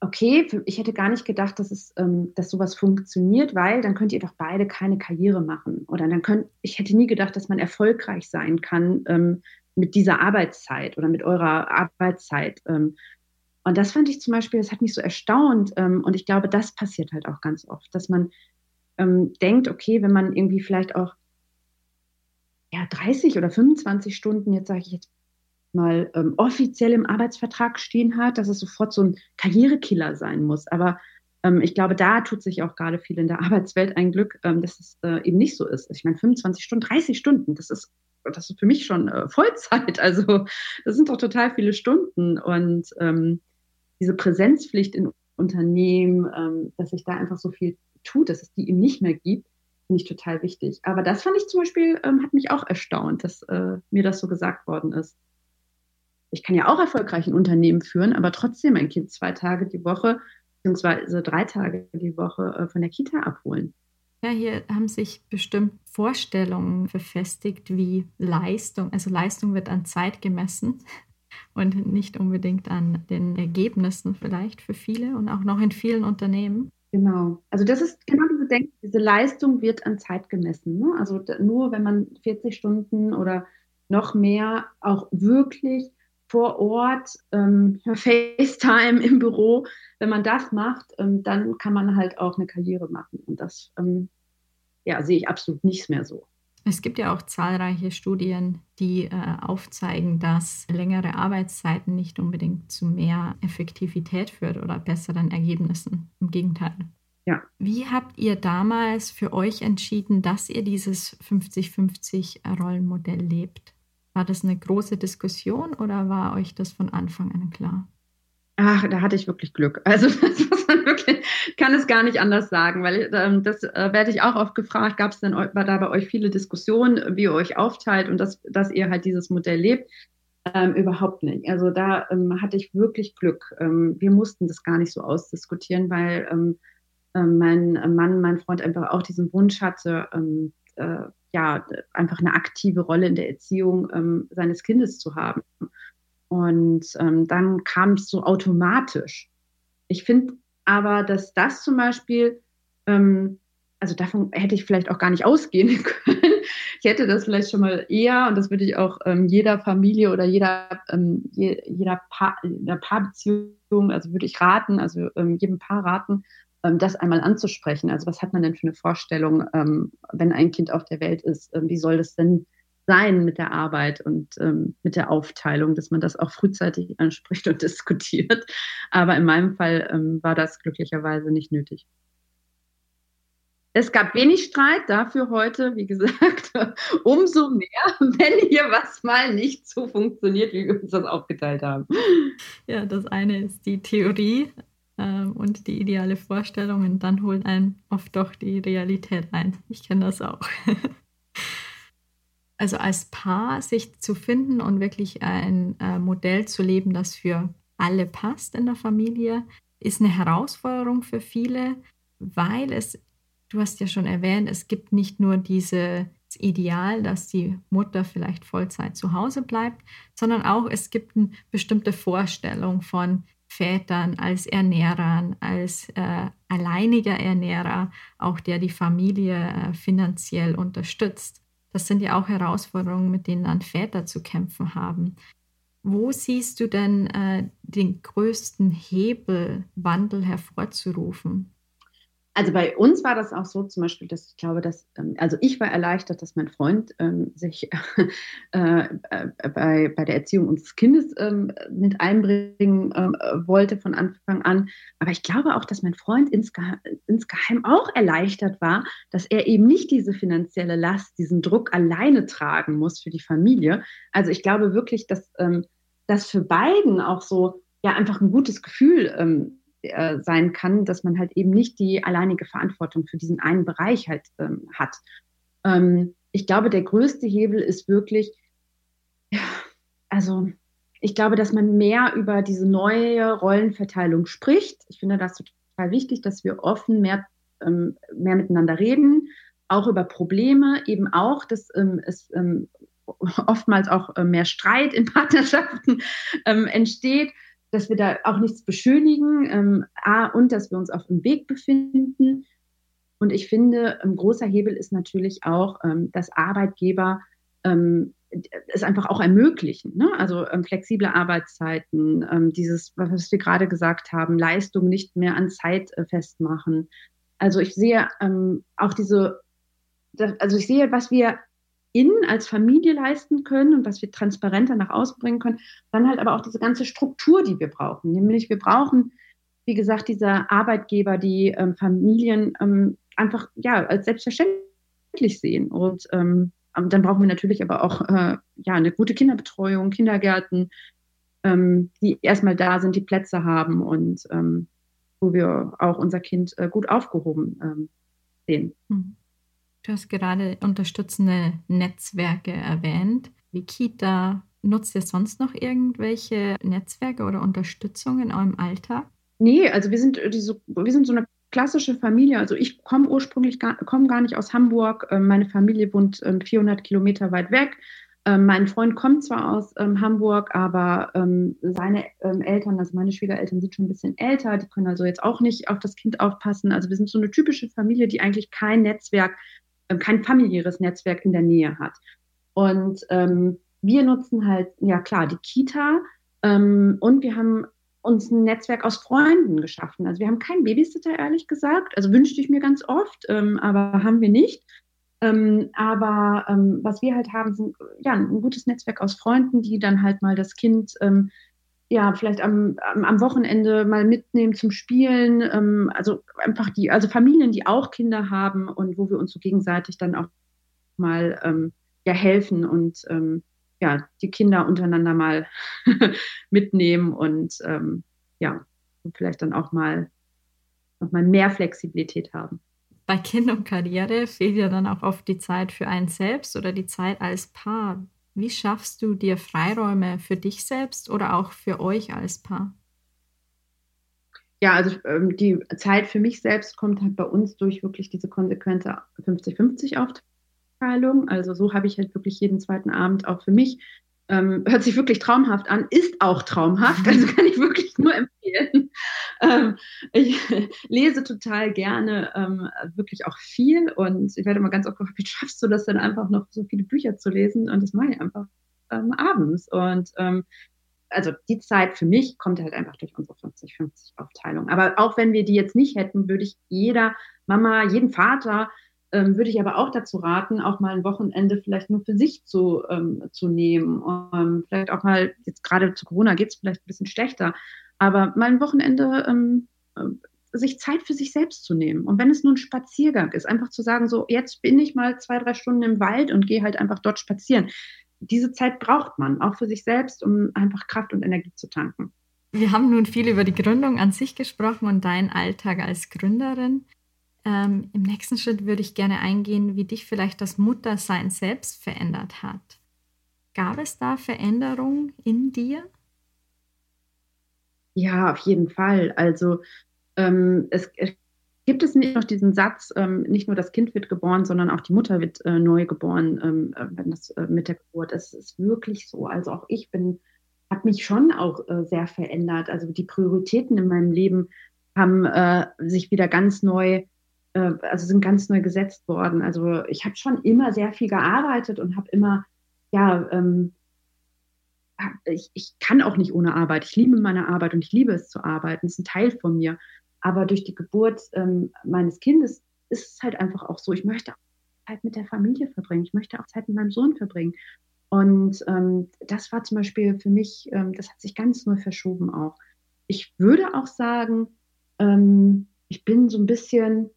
okay, ich hätte gar nicht gedacht, dass es, ähm, dass sowas funktioniert, weil dann könnt ihr doch beide keine Karriere machen. Oder dann könnt, ich hätte nie gedacht, dass man erfolgreich sein kann ähm, mit dieser Arbeitszeit oder mit eurer Arbeitszeit. Ähm, und das fand ich zum Beispiel, das hat mich so erstaunt. Ähm, und ich glaube, das passiert halt auch ganz oft, dass man ähm, denkt, okay, wenn man irgendwie vielleicht auch ja, 30 oder 25 Stunden, jetzt sage ich jetzt mal ähm, offiziell im Arbeitsvertrag stehen hat, dass es sofort so ein Karrierekiller sein muss. Aber ähm, ich glaube, da tut sich auch gerade viel in der Arbeitswelt ein Glück, ähm, dass es äh, eben nicht so ist. Ich meine, 25 Stunden, 30 Stunden, das ist, das ist für mich schon äh, Vollzeit. Also das sind doch total viele Stunden. Und ähm, diese Präsenzpflicht in Unternehmen, ähm, dass sich da einfach so viel tut, dass es die eben nicht mehr gibt, finde ich total wichtig. Aber das fand ich zum Beispiel, ähm, hat mich auch erstaunt, dass äh, mir das so gesagt worden ist ich kann ja auch erfolgreich ein Unternehmen führen, aber trotzdem mein Kind zwei Tage die Woche beziehungsweise drei Tage die Woche äh, von der Kita abholen. Ja, hier haben sich bestimmt Vorstellungen verfestigt, wie Leistung, also Leistung wird an Zeit gemessen und nicht unbedingt an den Ergebnissen vielleicht für viele und auch noch in vielen Unternehmen. Genau. Also das ist genau diese Denk diese Leistung wird an Zeit gemessen. Ne? Also nur wenn man 40 Stunden oder noch mehr auch wirklich vor Ort, ähm, FaceTime im Büro, wenn man das macht, ähm, dann kann man halt auch eine Karriere machen. Und das ähm, ja, sehe ich absolut nichts mehr so. Es gibt ja auch zahlreiche Studien, die äh, aufzeigen, dass längere Arbeitszeiten nicht unbedingt zu mehr Effektivität führt oder besseren Ergebnissen. Im Gegenteil. Ja. Wie habt ihr damals für euch entschieden, dass ihr dieses 50-50-Rollenmodell lebt? War das eine große Diskussion oder war euch das von Anfang an klar? Ach, da hatte ich wirklich Glück. Also das muss man wirklich, kann es gar nicht anders sagen, weil ähm, das äh, werde ich auch oft gefragt, gab es denn war da bei euch viele Diskussionen, wie ihr euch aufteilt und das, dass ihr halt dieses Modell lebt? Ähm, überhaupt nicht. Also da ähm, hatte ich wirklich Glück. Ähm, wir mussten das gar nicht so ausdiskutieren, weil ähm, äh, mein Mann, mein Freund einfach auch diesen Wunsch hatte, ähm, äh, ja, einfach eine aktive Rolle in der Erziehung ähm, seines Kindes zu haben. Und ähm, dann kam es so automatisch. Ich finde aber, dass das zum Beispiel, ähm, also davon hätte ich vielleicht auch gar nicht ausgehen können. Ich hätte das vielleicht schon mal eher, und das würde ich auch ähm, jeder Familie oder jeder, ähm, je, jeder, jeder Paarbeziehung, also würde ich raten, also ähm, jedem Paar raten, ähm, das einmal anzusprechen. Also was hat man denn für eine Vorstellung, wenn ein Kind auf der Welt ist? Wie soll das denn sein mit der Arbeit und mit der Aufteilung, dass man das auch frühzeitig anspricht und diskutiert. Aber in meinem Fall war das glücklicherweise nicht nötig. Es gab wenig Streit, dafür heute, wie gesagt, umso mehr, wenn hier was mal nicht so funktioniert, wie wir uns das aufgeteilt haben. Ja, das eine ist die Theorie, ähm, und die ideale Vorstellung und dann holt einen oft doch die Realität ein. Ich kenne das auch. also als Paar sich zu finden und wirklich ein äh, Modell zu leben, das für alle passt in der Familie, ist eine Herausforderung für viele, weil es, du hast ja schon erwähnt, es gibt nicht nur dieses Ideal, dass die Mutter vielleicht Vollzeit zu Hause bleibt, sondern auch es gibt eine bestimmte Vorstellung von, Vätern, als Ernährern, als äh, alleiniger Ernährer, auch der die Familie äh, finanziell unterstützt. Das sind ja auch Herausforderungen, mit denen dann Väter zu kämpfen haben. Wo siehst du denn äh, den größten Hebel, Wandel hervorzurufen? Also bei uns war das auch so zum Beispiel, dass ich glaube, dass, ähm, also ich war erleichtert, dass mein Freund ähm, sich äh, äh, bei, bei der Erziehung unseres Kindes ähm, mit einbringen äh, wollte von Anfang an. Aber ich glaube auch, dass mein Freund insgeheim, insgeheim auch erleichtert war, dass er eben nicht diese finanzielle Last, diesen Druck alleine tragen muss für die Familie. Also ich glaube wirklich, dass ähm, das für beiden auch so ja einfach ein gutes Gefühl ähm, äh, sein kann, dass man halt eben nicht die alleinige Verantwortung für diesen einen Bereich halt ähm, hat. Ähm, ich glaube, der größte Hebel ist wirklich, also ich glaube, dass man mehr über diese neue Rollenverteilung spricht. Ich finde das total wichtig, dass wir offen mehr, ähm, mehr miteinander reden, auch über Probleme, eben auch, dass ähm, es ähm, oftmals auch äh, mehr Streit in Partnerschaften ähm, entsteht dass wir da auch nichts beschönigen ähm, A, und dass wir uns auf dem Weg befinden. Und ich finde, ein großer Hebel ist natürlich auch, ähm, dass Arbeitgeber ähm, es einfach auch ermöglichen. Ne? Also ähm, flexible Arbeitszeiten, ähm, dieses, was wir gerade gesagt haben, Leistung nicht mehr an Zeit äh, festmachen. Also ich sehe ähm, auch diese, also ich sehe, was wir innen als Familie leisten können und was wir transparenter nach außen bringen können, dann halt aber auch diese ganze Struktur, die wir brauchen. Nämlich wir brauchen, wie gesagt, diese Arbeitgeber, die ähm, Familien ähm, einfach ja als selbstverständlich sehen. Und ähm, dann brauchen wir natürlich aber auch äh, ja eine gute Kinderbetreuung, Kindergärten, ähm, die erstmal da sind, die Plätze haben und ähm, wo wir auch unser Kind äh, gut aufgehoben ähm, sehen. Mhm. Du hast gerade unterstützende Netzwerke erwähnt, wie Kita. Nutzt ihr sonst noch irgendwelche Netzwerke oder Unterstützung in eurem Alltag? Nee, also wir sind, diese, wir sind so eine klassische Familie. Also ich komme ursprünglich gar, komm gar nicht aus Hamburg. Ähm, meine Familie wohnt 400 ähm, Kilometer weit weg. Ähm, mein Freund kommt zwar aus Hamburg, aber seine Eltern, also meine Schwiegereltern, sind schon ein bisschen älter. Die können also jetzt auch nicht auf das Kind aufpassen. Also wir sind so eine typische Familie, die eigentlich kein Netzwerk kein familiäres Netzwerk in der Nähe hat. Und ähm, wir nutzen halt, ja klar, die Kita ähm, und wir haben uns ein Netzwerk aus Freunden geschaffen. Also wir haben keinen Babysitter, ehrlich gesagt. Also wünschte ich mir ganz oft, ähm, aber haben wir nicht. Ähm, aber ähm, was wir halt haben, sind ja ein gutes Netzwerk aus Freunden, die dann halt mal das Kind ähm, ja, vielleicht am, am, Wochenende mal mitnehmen zum Spielen. Ähm, also einfach die, also Familien, die auch Kinder haben und wo wir uns so gegenseitig dann auch mal ähm, ja helfen und ähm, ja, die Kinder untereinander mal mitnehmen und ähm, ja, vielleicht dann auch mal noch mal mehr Flexibilität haben. Bei Kind und Karriere fehlt ja dann auch oft die Zeit für einen selbst oder die Zeit als Paar. Wie schaffst du dir Freiräume für dich selbst oder auch für euch als Paar? Ja, also ähm, die Zeit für mich selbst kommt halt bei uns durch wirklich diese konsequente 50-50-Aufteilung. Also so habe ich halt wirklich jeden zweiten Abend auch für mich ähm, hört sich wirklich traumhaft an, ist auch traumhaft, also kann ich wirklich nur empfehlen. Ähm, ich lese total gerne ähm, wirklich auch viel und ich werde immer ganz oft gefragt, wie schaffst du das denn einfach noch so viele Bücher zu lesen? Und das mache ich einfach ähm, abends. Und ähm, also die Zeit für mich kommt halt einfach durch unsere 50-50-Aufteilung. Aber auch wenn wir die jetzt nicht hätten, würde ich jeder Mama, jeden Vater ähm, würde ich aber auch dazu raten, auch mal ein Wochenende vielleicht nur für sich zu, ähm, zu nehmen. Ähm, vielleicht auch mal, jetzt gerade zu Corona geht es vielleicht ein bisschen schlechter, aber mal ein Wochenende ähm, äh, sich Zeit für sich selbst zu nehmen. Und wenn es nur ein Spaziergang ist, einfach zu sagen, so jetzt bin ich mal zwei, drei Stunden im Wald und gehe halt einfach dort spazieren. Diese Zeit braucht man auch für sich selbst, um einfach Kraft und Energie zu tanken. Wir haben nun viel über die Gründung an sich gesprochen und deinen Alltag als Gründerin. Ähm, Im nächsten Schritt würde ich gerne eingehen, wie dich vielleicht das Muttersein selbst verändert hat. Gab es da Veränderungen in dir? Ja, auf jeden Fall. Also ähm, es, gibt es nicht noch diesen Satz, ähm, nicht nur das Kind wird geboren, sondern auch die Mutter wird äh, neu geboren, ähm, äh, wenn das äh, mit der Geburt ist. Es ist wirklich so. Also auch ich bin, habe mich schon auch äh, sehr verändert. Also die Prioritäten in meinem Leben haben äh, sich wieder ganz neu äh, also sind ganz neu gesetzt worden. Also ich habe schon immer sehr viel gearbeitet und habe immer, ja, ähm, ich, ich kann auch nicht ohne Arbeit. Ich liebe meine Arbeit und ich liebe es zu arbeiten. Es ist ein Teil von mir. Aber durch die Geburt ähm, meines Kindes ist es halt einfach auch so, ich möchte Zeit mit der Familie verbringen, ich möchte auch Zeit mit meinem Sohn verbringen. Und ähm, das war zum Beispiel für mich, ähm, das hat sich ganz neu verschoben auch. Ich würde auch sagen, ähm, ich bin so ein bisschen,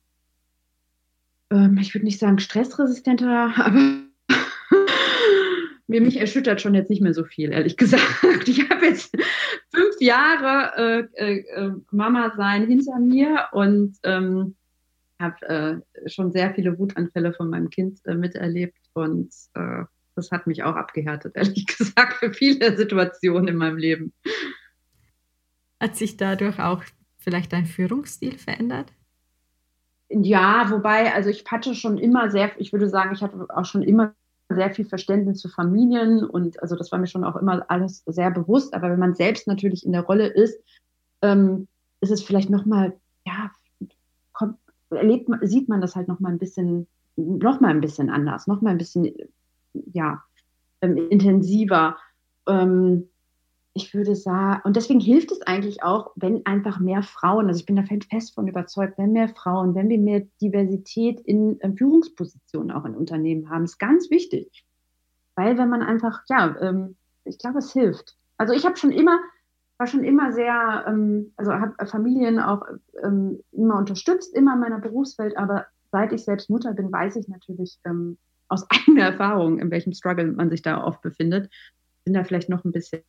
ähm, ich würde nicht sagen stressresistenter, aber mir mich erschüttert schon jetzt nicht mehr so viel, ehrlich gesagt. Ich habe jetzt fünf Jahre äh, äh, Mama sein hinter mir und ähm, habe äh, schon sehr viele Wutanfälle von meinem Kind äh, miterlebt und äh, das hat mich auch abgehärtet, ehrlich gesagt, für viele Situationen in meinem Leben. Hat sich dadurch auch vielleicht dein Führungsstil verändert? Ja, wobei, also ich hatte schon immer sehr, ich würde sagen, ich hatte auch schon immer sehr viel Verständnis für Familien und also das war mir schon auch immer alles sehr bewusst. Aber wenn man selbst natürlich in der Rolle ist, ähm, ist es vielleicht nochmal, ja, kommt, erlebt, sieht man das halt nochmal ein bisschen, nochmal ein bisschen anders, nochmal ein bisschen, ja, ähm, intensiver. Ähm, ich würde sagen, und deswegen hilft es eigentlich auch, wenn einfach mehr Frauen, also ich bin da fest von überzeugt, wenn mehr Frauen, wenn wir mehr Diversität in äh, Führungspositionen auch in Unternehmen haben, ist ganz wichtig. Weil wenn man einfach, ja, ähm, ich glaube, es hilft. Also ich habe schon immer, war schon immer sehr, ähm, also habe Familien auch ähm, immer unterstützt, immer in meiner Berufswelt, aber seit ich selbst Mutter bin, weiß ich natürlich aus eigener Erfahrung, in welchem Struggle man sich da oft befindet bin da vielleicht noch ein bisschen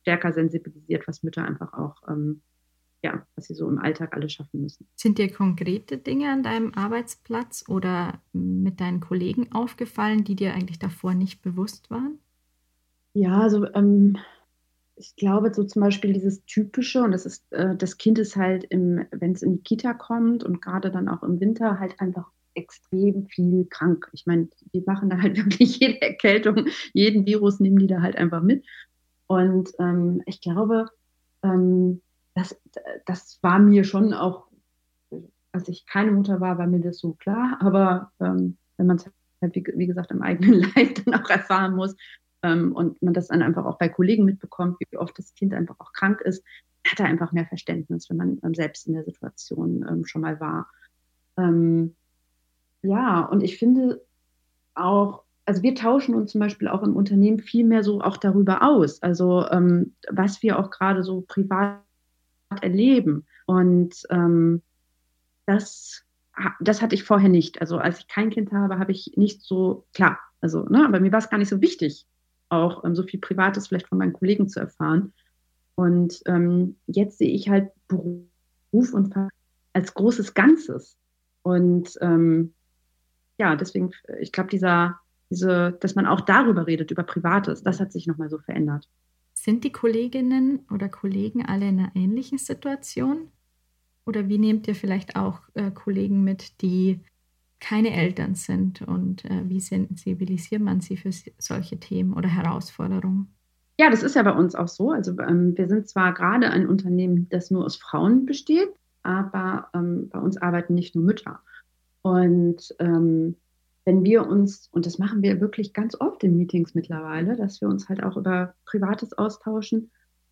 stärker sensibilisiert, was Mütter einfach auch, ähm, ja, was sie so im Alltag alles schaffen müssen. Sind dir konkrete Dinge an deinem Arbeitsplatz oder mit deinen Kollegen aufgefallen, die dir eigentlich davor nicht bewusst waren? Ja, also ähm, ich glaube, so zum Beispiel dieses Typische, und das ist, äh, das Kind ist halt, wenn es in die Kita kommt und gerade dann auch im Winter halt einfach extrem viel krank. Ich meine, die machen da halt wirklich jede Erkältung, jeden Virus nehmen die da halt einfach mit. Und ähm, ich glaube, ähm, das, das war mir schon auch, als ich keine Mutter war, war mir das so klar. Aber ähm, wenn man es halt, wie, wie, gesagt, im eigenen Leib dann auch erfahren muss ähm, und man das dann einfach auch bei Kollegen mitbekommt, wie oft das Kind einfach auch krank ist, hat er einfach mehr Verständnis, wenn man ähm, selbst in der Situation ähm, schon mal war. Ja, und ich finde auch, also wir tauschen uns zum Beispiel auch im Unternehmen viel mehr so auch darüber aus, also ähm, was wir auch gerade so privat erleben. Und ähm, das, das hatte ich vorher nicht. Also als ich kein Kind habe, habe ich nicht so, klar, also, ne, aber mir war es gar nicht so wichtig, auch ähm, so viel Privates vielleicht von meinen Kollegen zu erfahren. Und ähm, jetzt sehe ich halt Beruf und als großes Ganzes. Und ähm, ja, deswegen, ich glaube, dieser diese, dass man auch darüber redet, über Privates, das hat sich nochmal so verändert. Sind die Kolleginnen oder Kollegen alle in einer ähnlichen Situation? Oder wie nehmt ihr vielleicht auch äh, Kollegen mit, die keine Eltern sind und äh, wie sensibilisiert man sie für solche Themen oder Herausforderungen? Ja, das ist ja bei uns auch so. Also ähm, wir sind zwar gerade ein Unternehmen, das nur aus Frauen besteht, aber ähm, bei uns arbeiten nicht nur Mütter. Und ähm, wenn wir uns, und das machen wir wirklich ganz oft in Meetings mittlerweile, dass wir uns halt auch über Privates austauschen,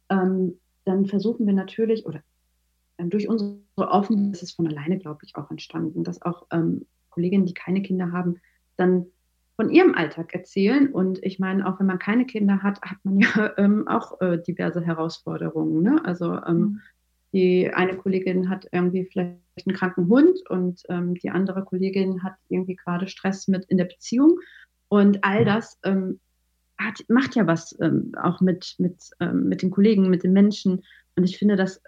ähm, dann versuchen wir natürlich, oder ähm, durch unsere Offenheit ist es von alleine, glaube ich, auch entstanden, dass auch ähm, Kolleginnen, die keine Kinder haben, dann von ihrem Alltag erzählen. Und ich meine, auch wenn man keine Kinder hat, hat man ja ähm, auch äh, diverse Herausforderungen. Ne? Also ähm, mhm. die eine Kollegin hat irgendwie vielleicht einen kranken Hund und ähm, die andere Kollegin hat irgendwie gerade Stress mit in der Beziehung. Und all das ähm, hat, macht ja was ähm, auch mit, mit, ähm, mit den Kollegen, mit den Menschen. Und ich finde das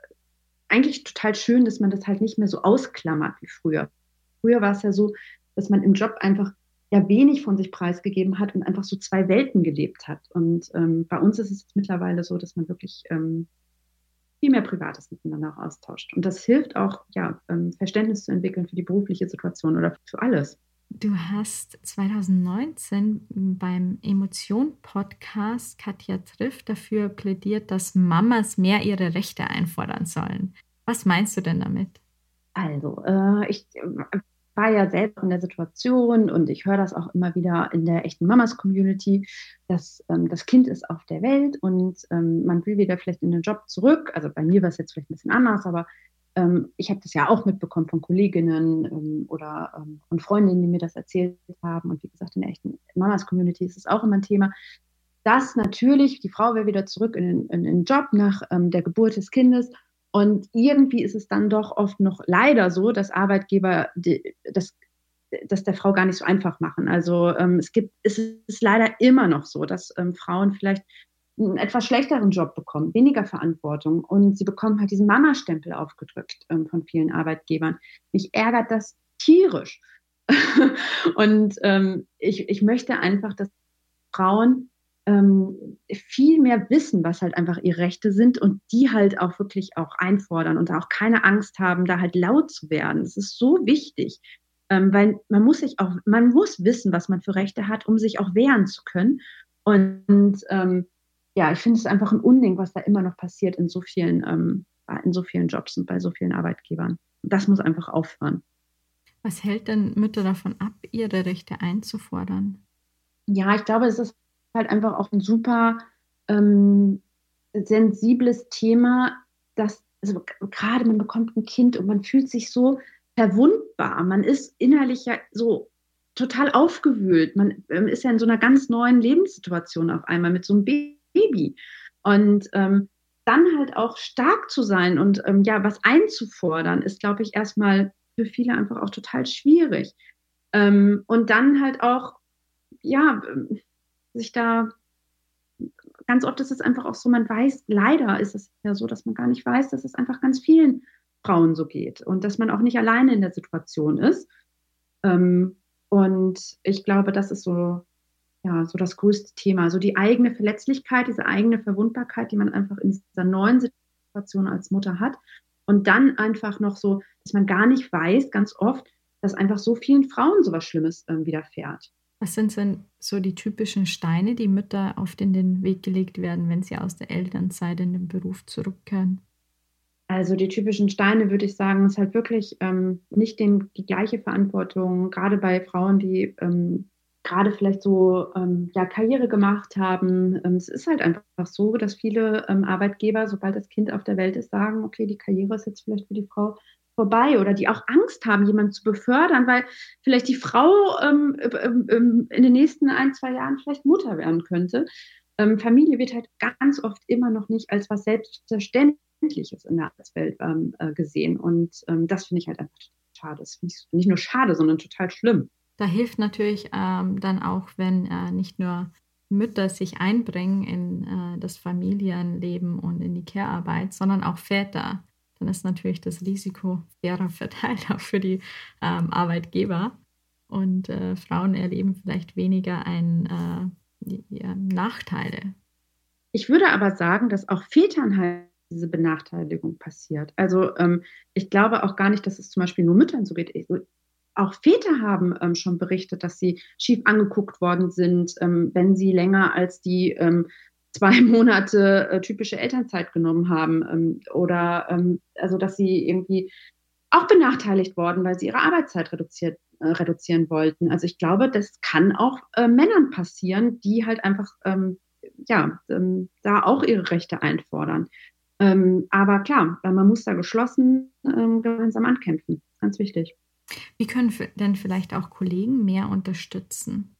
eigentlich total schön, dass man das halt nicht mehr so ausklammert wie früher. Früher war es ja so, dass man im Job einfach ja wenig von sich preisgegeben hat und einfach so zwei Welten gelebt hat. Und ähm, bei uns ist es mittlerweile so, dass man wirklich ähm, viel mehr Privates miteinander auch austauscht. Und das hilft auch, ja, ähm, Verständnis zu entwickeln für die berufliche Situation oder für alles. Du hast 2019 beim Emotion-Podcast Katja trifft dafür plädiert, dass Mamas mehr ihre Rechte einfordern sollen. Was meinst du denn damit? Also, äh, ich war ja selbst in der Situation und ich höre das auch immer wieder in der echten Mamas-Community, dass ähm, das Kind ist auf der Welt und ähm, man will wieder vielleicht in den Job zurück. Also bei mir war es jetzt vielleicht ein bisschen anders, aber ähm, ich habe das ja auch mitbekommen von Kolleginnen ähm, oder ähm, von Freundinnen, die mir das erzählt haben. Und wie gesagt, in der echten Mamas-Community ist es auch immer ein Thema, dass natürlich die Frau will wieder zurück in den, in den Job nach ähm, der Geburt des Kindes. Und irgendwie ist es dann doch oft noch leider so, dass Arbeitgeber das, das der Frau gar nicht so einfach machen. Also ähm, es gibt, es ist leider immer noch so, dass ähm, Frauen vielleicht einen etwas schlechteren Job bekommen, weniger Verantwortung und sie bekommen halt diesen Mama-Stempel aufgedrückt ähm, von vielen Arbeitgebern. Mich ärgert das tierisch. und ähm, ich, ich möchte einfach, dass Frauen ähm, viel mehr wissen, was halt einfach ihre Rechte sind und die halt auch wirklich auch einfordern und auch keine Angst haben, da halt laut zu werden. Das ist so wichtig, ähm, weil man muss sich auch, man muss wissen, was man für Rechte hat, um sich auch wehren zu können. Und ähm, ja, ich finde es einfach ein Unding, was da immer noch passiert in so vielen, ähm, in so vielen Jobs und bei so vielen Arbeitgebern. Das muss einfach aufhören. Was hält denn Mütter davon ab, ihre Rechte einzufordern? Ja, ich glaube, es ist halt einfach auch ein super ähm, sensibles Thema, dass also gerade man bekommt ein Kind und man fühlt sich so verwundbar. Man ist innerlich ja so total aufgewühlt. Man ähm, ist ja in so einer ganz neuen Lebenssituation auf einmal mit so einem Baby. Und ähm, dann halt auch stark zu sein und ähm, ja, was einzufordern, ist, glaube ich, erstmal für viele einfach auch total schwierig. Ähm, und dann halt auch, ja, sich da, ganz oft ist es einfach auch so, man weiß, leider ist es ja so, dass man gar nicht weiß, dass es einfach ganz vielen Frauen so geht und dass man auch nicht alleine in der Situation ist. Ähm, und ich glaube, das ist so ja, so das größte Thema. So die eigene Verletzlichkeit, diese eigene Verwundbarkeit, die man einfach in dieser neuen Situation als Mutter hat. Und dann einfach noch so, dass man gar nicht weiß, ganz oft, dass einfach so vielen Frauen so was Schlimmes äh, widerfährt. Was sind denn so die typischen Steine, die Mütter oft in den Weg gelegt werden, wenn sie aus der Elternzeit in den Beruf zurückkehren? Also die typischen Steine würde ich sagen, ist halt wirklich ähm, nicht den, die gleiche Verantwortung, gerade bei Frauen, die ähm, gerade vielleicht so ähm, ja, Karriere gemacht haben. Ähm, es ist halt einfach so, dass viele ähm, Arbeitgeber, sobald das Kind auf der Welt ist, sagen, okay, die Karriere ist jetzt vielleicht für die Frau vorbei oder die auch Angst haben, jemanden zu befördern, weil vielleicht die Frau ähm, ähm, in den nächsten ein, zwei Jahren vielleicht Mutter werden könnte. Ähm, Familie wird halt ganz oft immer noch nicht als was Selbstverständliches in der Arbeitswelt äh, gesehen. Und das finde ich halt einfach schade. Das finde ich nicht nur schade, sondern total schlimm. Da hilft natürlich ähm, dann auch, wenn äh, nicht nur Mütter sich einbringen in äh, das Familienleben und in die Care-Arbeit, sondern auch Väter. Dann ist natürlich das Risiko fairer verteilt auch für die ähm, Arbeitgeber. Und äh, Frauen erleben vielleicht weniger ein, äh, die, Nachteile. Ich würde aber sagen, dass auch Vätern halt diese Benachteiligung passiert. Also ähm, ich glaube auch gar nicht, dass es zum Beispiel nur Müttern so geht. Ich, auch Väter haben ähm, schon berichtet, dass sie schief angeguckt worden sind, ähm, wenn sie länger als die ähm, zwei Monate äh, typische Elternzeit genommen haben ähm, oder ähm, also dass sie irgendwie auch benachteiligt worden, weil sie ihre Arbeitszeit reduziert, äh, reduzieren wollten. Also ich glaube, das kann auch äh, Männern passieren, die halt einfach ähm, ja da auch ihre Rechte einfordern. aber klar, man muss da geschlossen gemeinsam ankämpfen. Ganz wichtig. Wie können denn vielleicht auch Kollegen mehr unterstützen?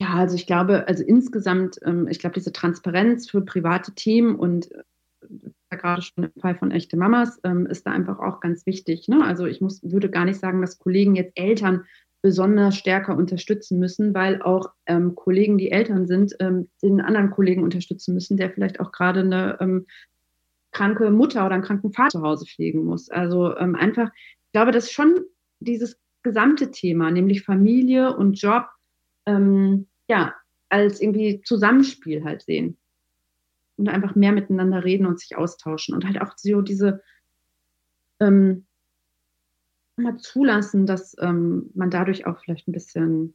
Ja, also ich glaube, also insgesamt, ähm, ich glaube, diese Transparenz für private Themen und äh, gerade schon im Fall von echte Mamas ähm, ist da einfach auch ganz wichtig. Ne? Also ich muss, würde gar nicht sagen, dass Kollegen jetzt Eltern besonders stärker unterstützen müssen, weil auch ähm, Kollegen, die Eltern sind, ähm, den anderen Kollegen unterstützen müssen, der vielleicht auch gerade eine ähm, kranke Mutter oder einen kranken Vater zu Hause pflegen muss. Also ähm, einfach, ich glaube, dass schon dieses gesamte Thema, nämlich Familie und Job, ähm, ja, als irgendwie Zusammenspiel halt sehen. Und einfach mehr miteinander reden und sich austauschen und halt auch so diese ähm, mal zulassen, dass ähm, man dadurch auch vielleicht ein bisschen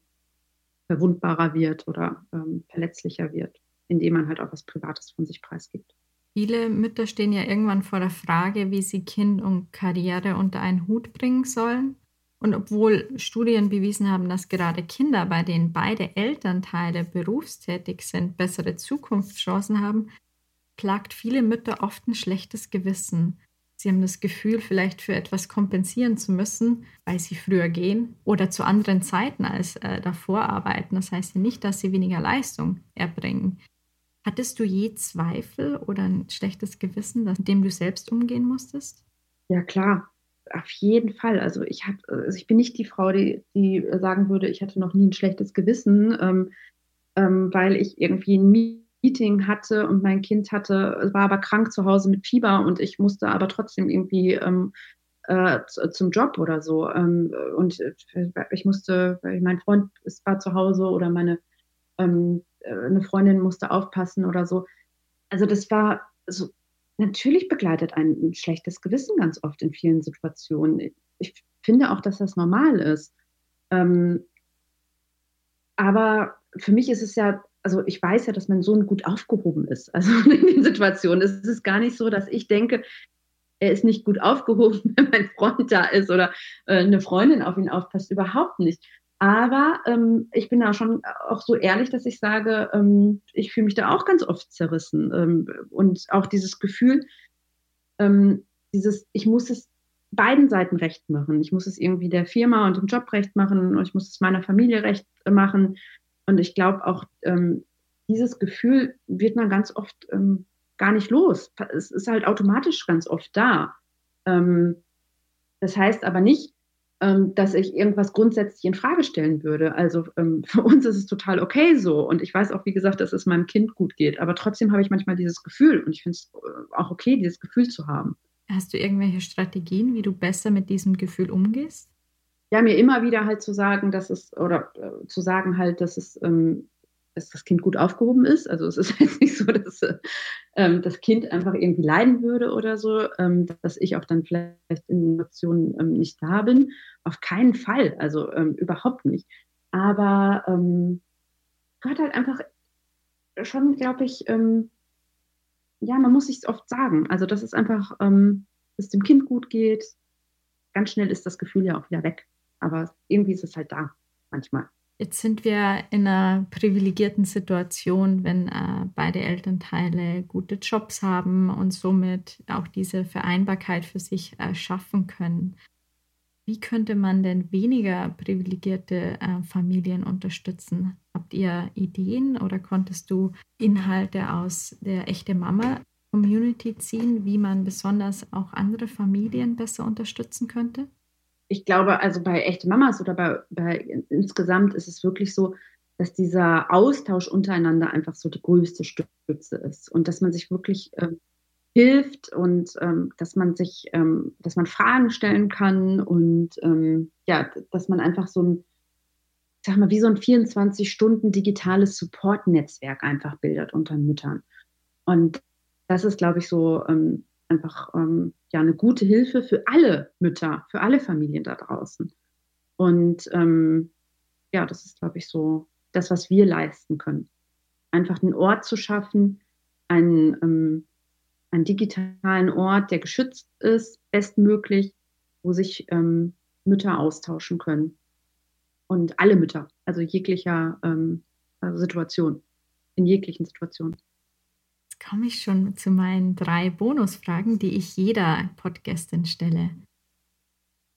verwundbarer wird oder ähm, verletzlicher wird, indem man halt auch was Privates von sich preisgibt. Viele Mütter stehen ja irgendwann vor der Frage, wie sie Kind und Karriere unter einen Hut bringen sollen. Und obwohl Studien bewiesen haben, dass gerade Kinder, bei denen beide Elternteile berufstätig sind, bessere Zukunftschancen haben, plagt viele Mütter oft ein schlechtes Gewissen. Sie haben das Gefühl, vielleicht für etwas kompensieren zu müssen, weil Sie früher gehen oder zu anderen Zeiten als äh, davor arbeiten. Das heißt ja nicht, dass Sie weniger Leistung erbringen. Hattest du je Zweifel oder ein schlechtes Gewissen, mit dem du selbst umgehen musstest? Ja, klar. Auf jeden Fall. Also ich, hab, also ich bin nicht die Frau, die, die sagen würde, ich hatte noch nie ein schlechtes Gewissen, ähm, ähm, weil ich irgendwie ein Meeting hatte und mein Kind hatte, war aber krank zu Hause mit Fieber und ich musste aber trotzdem irgendwie ähm, äh, zum Job oder so. Ähm, und ich musste, mein Freund war zu Hause oder meine ähm, äh, eine Freundin musste aufpassen oder so. Also das war so, natürlich begleitet ein, schlechtes Gewissen ganz oft in vielen Situationen. Ich, finde auch, dass das normal ist. Ähm, aber für mich ist es ja, also ich weiß ja, dass mein Sohn gut aufgehoben ist. Also in den Situationen. Es ist gar nicht so, dass ich denke, er ist nicht gut aufgehoben, wenn mein Freund da ist oder äh, eine Freundin auf ihn aufpasst. Überhaupt nicht. Aber ähm, ich bin da schon auch so ehrlich, dass ich sage, ähm, ich fühle mich da auch ganz oft zerrissen. Ähm, und auch dieses Gefühl, ähm, dieses, ich muss es beiden Seiten recht machen. Ich muss es irgendwie der Firma und dem Job recht machen und ich muss es meiner Familie recht machen. Und ich glaube auch, ähm, dieses Gefühl wird man ganz oft ähm, gar nicht los. Es ist halt automatisch ganz oft da. das heißt aber nicht, ähm, dass ich irgendwas grundsätzlich in Frage stellen würde. Also ähm, für uns ist es total okay so. Und ich weiß auch, wie gesagt, dass es meinem Kind gut geht. Aber trotzdem habe ich manchmal dieses Gefühl und ich finde es äh, auch okay, dieses Gefühl zu haben. Hast du irgendwelche Strategien, wie du besser mit diesem Gefühl umgehst? Ja, mir immer wieder halt zu sagen, dass es, oder äh, zu sagen halt, dass es ähm, dass das Kind gut aufgehoben ist. Also es ist jetzt nicht so, dass äh, ähm, das Kind einfach irgendwie leiden würde oder so, ähm, dass ich auch dann vielleicht in Emotionen ähm, nicht da bin. Auf keinen Fall, also ähm, überhaupt nicht. Aber ähm, gehört halt einfach schon, glaube ich, ähm, ja, man muss sich oft sagen. Also dass es einfach, ähm, dass es dem Kind gut geht. Ganz schnell ist das Gefühl ja auch wieder weg. Aber irgendwie ist es halt da, manchmal. Jetzt sind wir in einer privilegierten Situation, wenn äh, beide Elternteile gute Jobs haben und somit auch diese Vereinbarkeit für sich äh, schaffen können. Wie könnte man denn weniger privilegierte äh, Familien unterstützen? Habt ihr Ideen oder konntest du Inhalte aus der echte Mama Community ziehen, wie man besonders auch andere Familien besser unterstützen könnte? Ich glaube, also bei echten Mamas oder bei, bei insgesamt ist es wirklich so, dass dieser Austausch untereinander einfach so die größte Stütze ist und dass man sich wirklich ähm, hilft und ähm, dass man sich, ähm, dass man Fragen stellen kann und ähm, ja, dass man einfach so ein, sag mal, wie so ein 24 Stunden digitales Support-Netzwerk einfach bildet unter Müttern. Und das ist, glaube ich, so ähm, einfach ähm, ja eine gute Hilfe für alle Mütter, für alle Familien da draußen. Und ähm, ja, das ist, glaube ich, so das, was wir leisten können. Einfach einen Ort zu schaffen, einen, ähm, einen digitalen Ort, der geschützt ist, bestmöglich, wo sich ähm, Mütter austauschen können. Und alle Mütter, also jeglicher ähm, also Situation, in jeglichen Situationen komme ich schon zu meinen drei Bonusfragen, die ich jeder Podcastin stelle.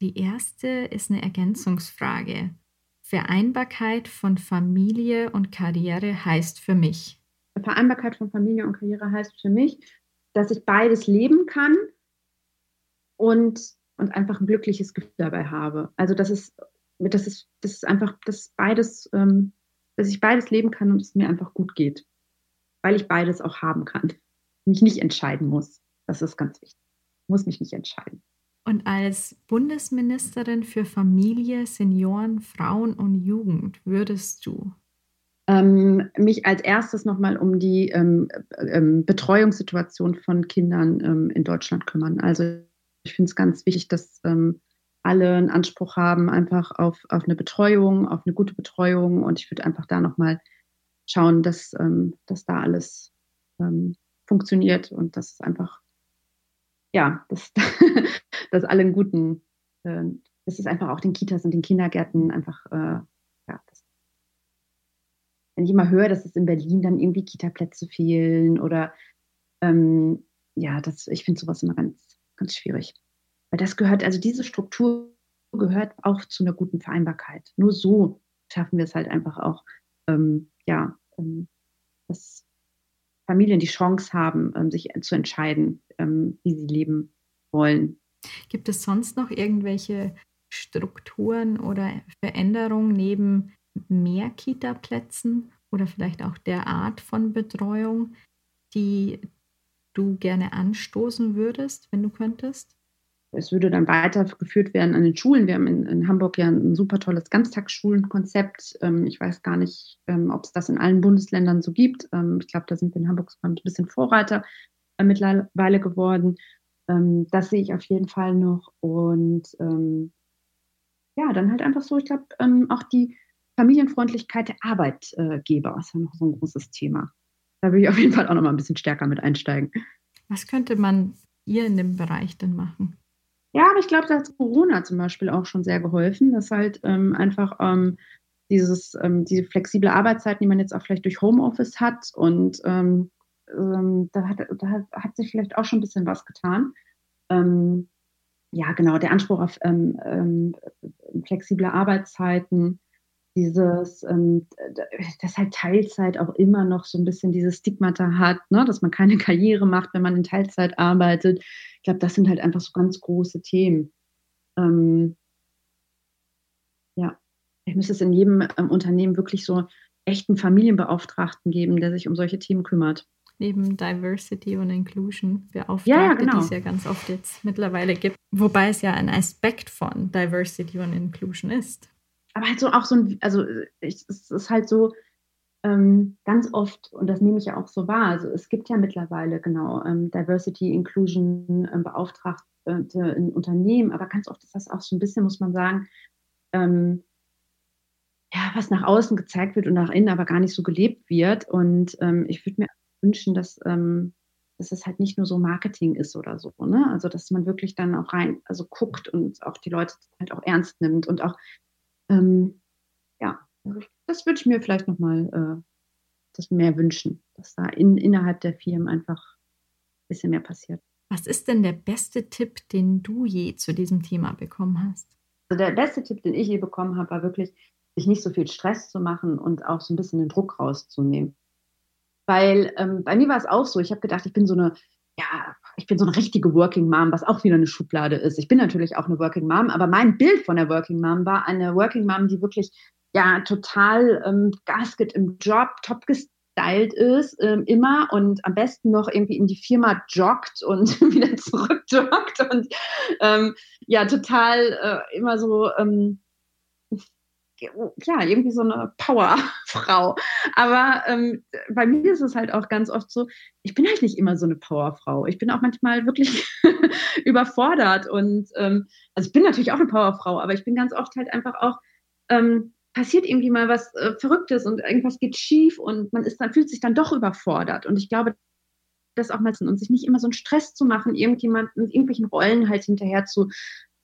Die erste ist eine Ergänzungsfrage. Vereinbarkeit von Familie und Karriere heißt für mich. Vereinbarkeit von Familie und Karriere heißt für mich, dass ich beides leben kann und, und einfach ein glückliches Gefühl dabei habe. Also das ist, das ist, das ist einfach, dass beides, ähm, dass ich beides leben kann und es mir einfach gut geht weil ich beides auch haben kann. Mich nicht entscheiden muss. Das ist ganz wichtig. Ich muss mich nicht entscheiden. Und als Bundesministerin für Familie, Senioren, Frauen und Jugend würdest du ähm, mich als erstes nochmal um die ähm, ähm, Betreuungssituation von Kindern ähm, in Deutschland kümmern. Also ich finde es ganz wichtig, dass ähm, alle einen Anspruch haben, einfach auf, auf eine Betreuung, auf eine gute Betreuung. Und ich würde einfach da nochmal schauen, dass, ähm, dass da alles ähm, funktioniert und dass es einfach, ja, dass, dass alle einen guten, äh, dass es einfach auch den Kitas und den Kindergärten einfach, äh, ja, das, wenn ich immer höre, dass es in Berlin dann irgendwie Kita-Plätze fehlen oder, ähm, ja, das, ich finde sowas immer ganz, ganz schwierig. Weil das gehört, also diese Struktur gehört auch zu einer guten Vereinbarkeit. Nur so schaffen wir es halt einfach auch, ähm, ja, ähm, dass Familien die Chance haben, ähm, sich zu entscheiden, ähm, wie sie leben wollen. Gibt es sonst noch irgendwelche Strukturen oder Veränderungen neben mehr Kita-Plätzen oder vielleicht auch der Art von Betreuung, die du gerne anstoßen würdest, wenn du könntest? Es würde dann weitergeführt werden an den Schulen. Wir haben in, in Hamburg ja ein super tolles Ganztagsschulenkonzept. Ähm, ich weiß gar nicht, ähm, ob es das in allen Bundesländern so gibt. Ähm, ich glaube, da sind wir in Hamburg sogar ein bisschen Vorreiter äh, mittlerweile geworden. Ähm, das sehe ich auf jeden Fall noch. Und ähm, ja, dann halt einfach so, ich glaube, ähm, auch die Familienfreundlichkeit der Arbeitgeber ist ja noch so ein großes Thema. Da will ich auf jeden Fall auch noch mal ein bisschen stärker mit einsteigen. Was könnte man hier in dem Bereich denn machen? Ja, aber ich glaube, da hat Corona zum Beispiel auch schon sehr geholfen, dass halt ähm, einfach ähm, dieses, ähm, diese flexible Arbeitszeiten, die man jetzt auch vielleicht durch Homeoffice hat und ähm, ähm, da, hat, da hat sich vielleicht auch schon ein bisschen was getan. Ähm, ja, genau, der Anspruch auf flexible Arbeitszeiten, dieses, ähm, dass halt Teilzeit auch immer noch so ein bisschen dieses Stigmata hat, ne? dass man keine Karriere macht, wenn man in Teilzeit arbeitet. Ich glaube, das sind halt einfach so ganz große Themen. Ähm, ja, ich müsste es in jedem ähm, Unternehmen wirklich so echten Familienbeauftragten geben, der sich um solche Themen kümmert. Neben Diversity und Inclusion Beauftragte, ja, genau. die es ja ganz oft jetzt mittlerweile gibt. Wobei es ja ein Aspekt von Diversity und Inclusion ist aber halt so auch so ein, also ich, es ist halt so ähm, ganz oft, und das nehme ich ja auch so wahr, also es gibt ja mittlerweile genau ähm, Diversity, Inclusion ähm, Beauftragte in Unternehmen, aber ganz oft ist das auch so ein bisschen, muss man sagen, ähm, ja, was nach außen gezeigt wird und nach innen aber gar nicht so gelebt wird. Und ähm, ich würde mir wünschen, dass, ähm, dass es halt nicht nur so Marketing ist oder so, ne? Also dass man wirklich dann auch rein, also guckt und auch die Leute halt auch ernst nimmt und auch ähm, ja, also das würde ich mir vielleicht nochmal äh, das mehr wünschen, dass da in, innerhalb der Firmen einfach ein bisschen mehr passiert. Was ist denn der beste Tipp, den du je zu diesem Thema bekommen hast? Also der beste Tipp, den ich je bekommen habe, war wirklich, sich nicht so viel Stress zu machen und auch so ein bisschen den Druck rauszunehmen. Weil ähm, bei mir war es auch so, ich habe gedacht, ich bin so eine ja, ich bin so eine richtige Working Mom, was auch wieder eine Schublade ist. Ich bin natürlich auch eine Working Mom, aber mein Bild von der Working Mom war eine Working Mom, die wirklich ja total ähm, Gas gibt im Job, top gestylt ist, ähm, immer und am besten noch irgendwie in die Firma joggt und wieder zurück joggt und ähm, ja, total äh, immer so ähm, ja, irgendwie so eine Powerfrau. Aber ähm, bei mir ist es halt auch ganz oft so, ich bin halt nicht immer so eine Powerfrau. Ich bin auch manchmal wirklich überfordert. Und ähm, also ich bin natürlich auch eine Powerfrau, aber ich bin ganz oft halt einfach auch, ähm, passiert irgendwie mal was äh, Verrücktes und irgendwas geht schief und man ist dann, fühlt sich dann doch überfordert. Und ich glaube, das auch mal und sich nicht immer so einen Stress zu machen, irgendjemanden irgendwelchen Rollen halt hinterher zu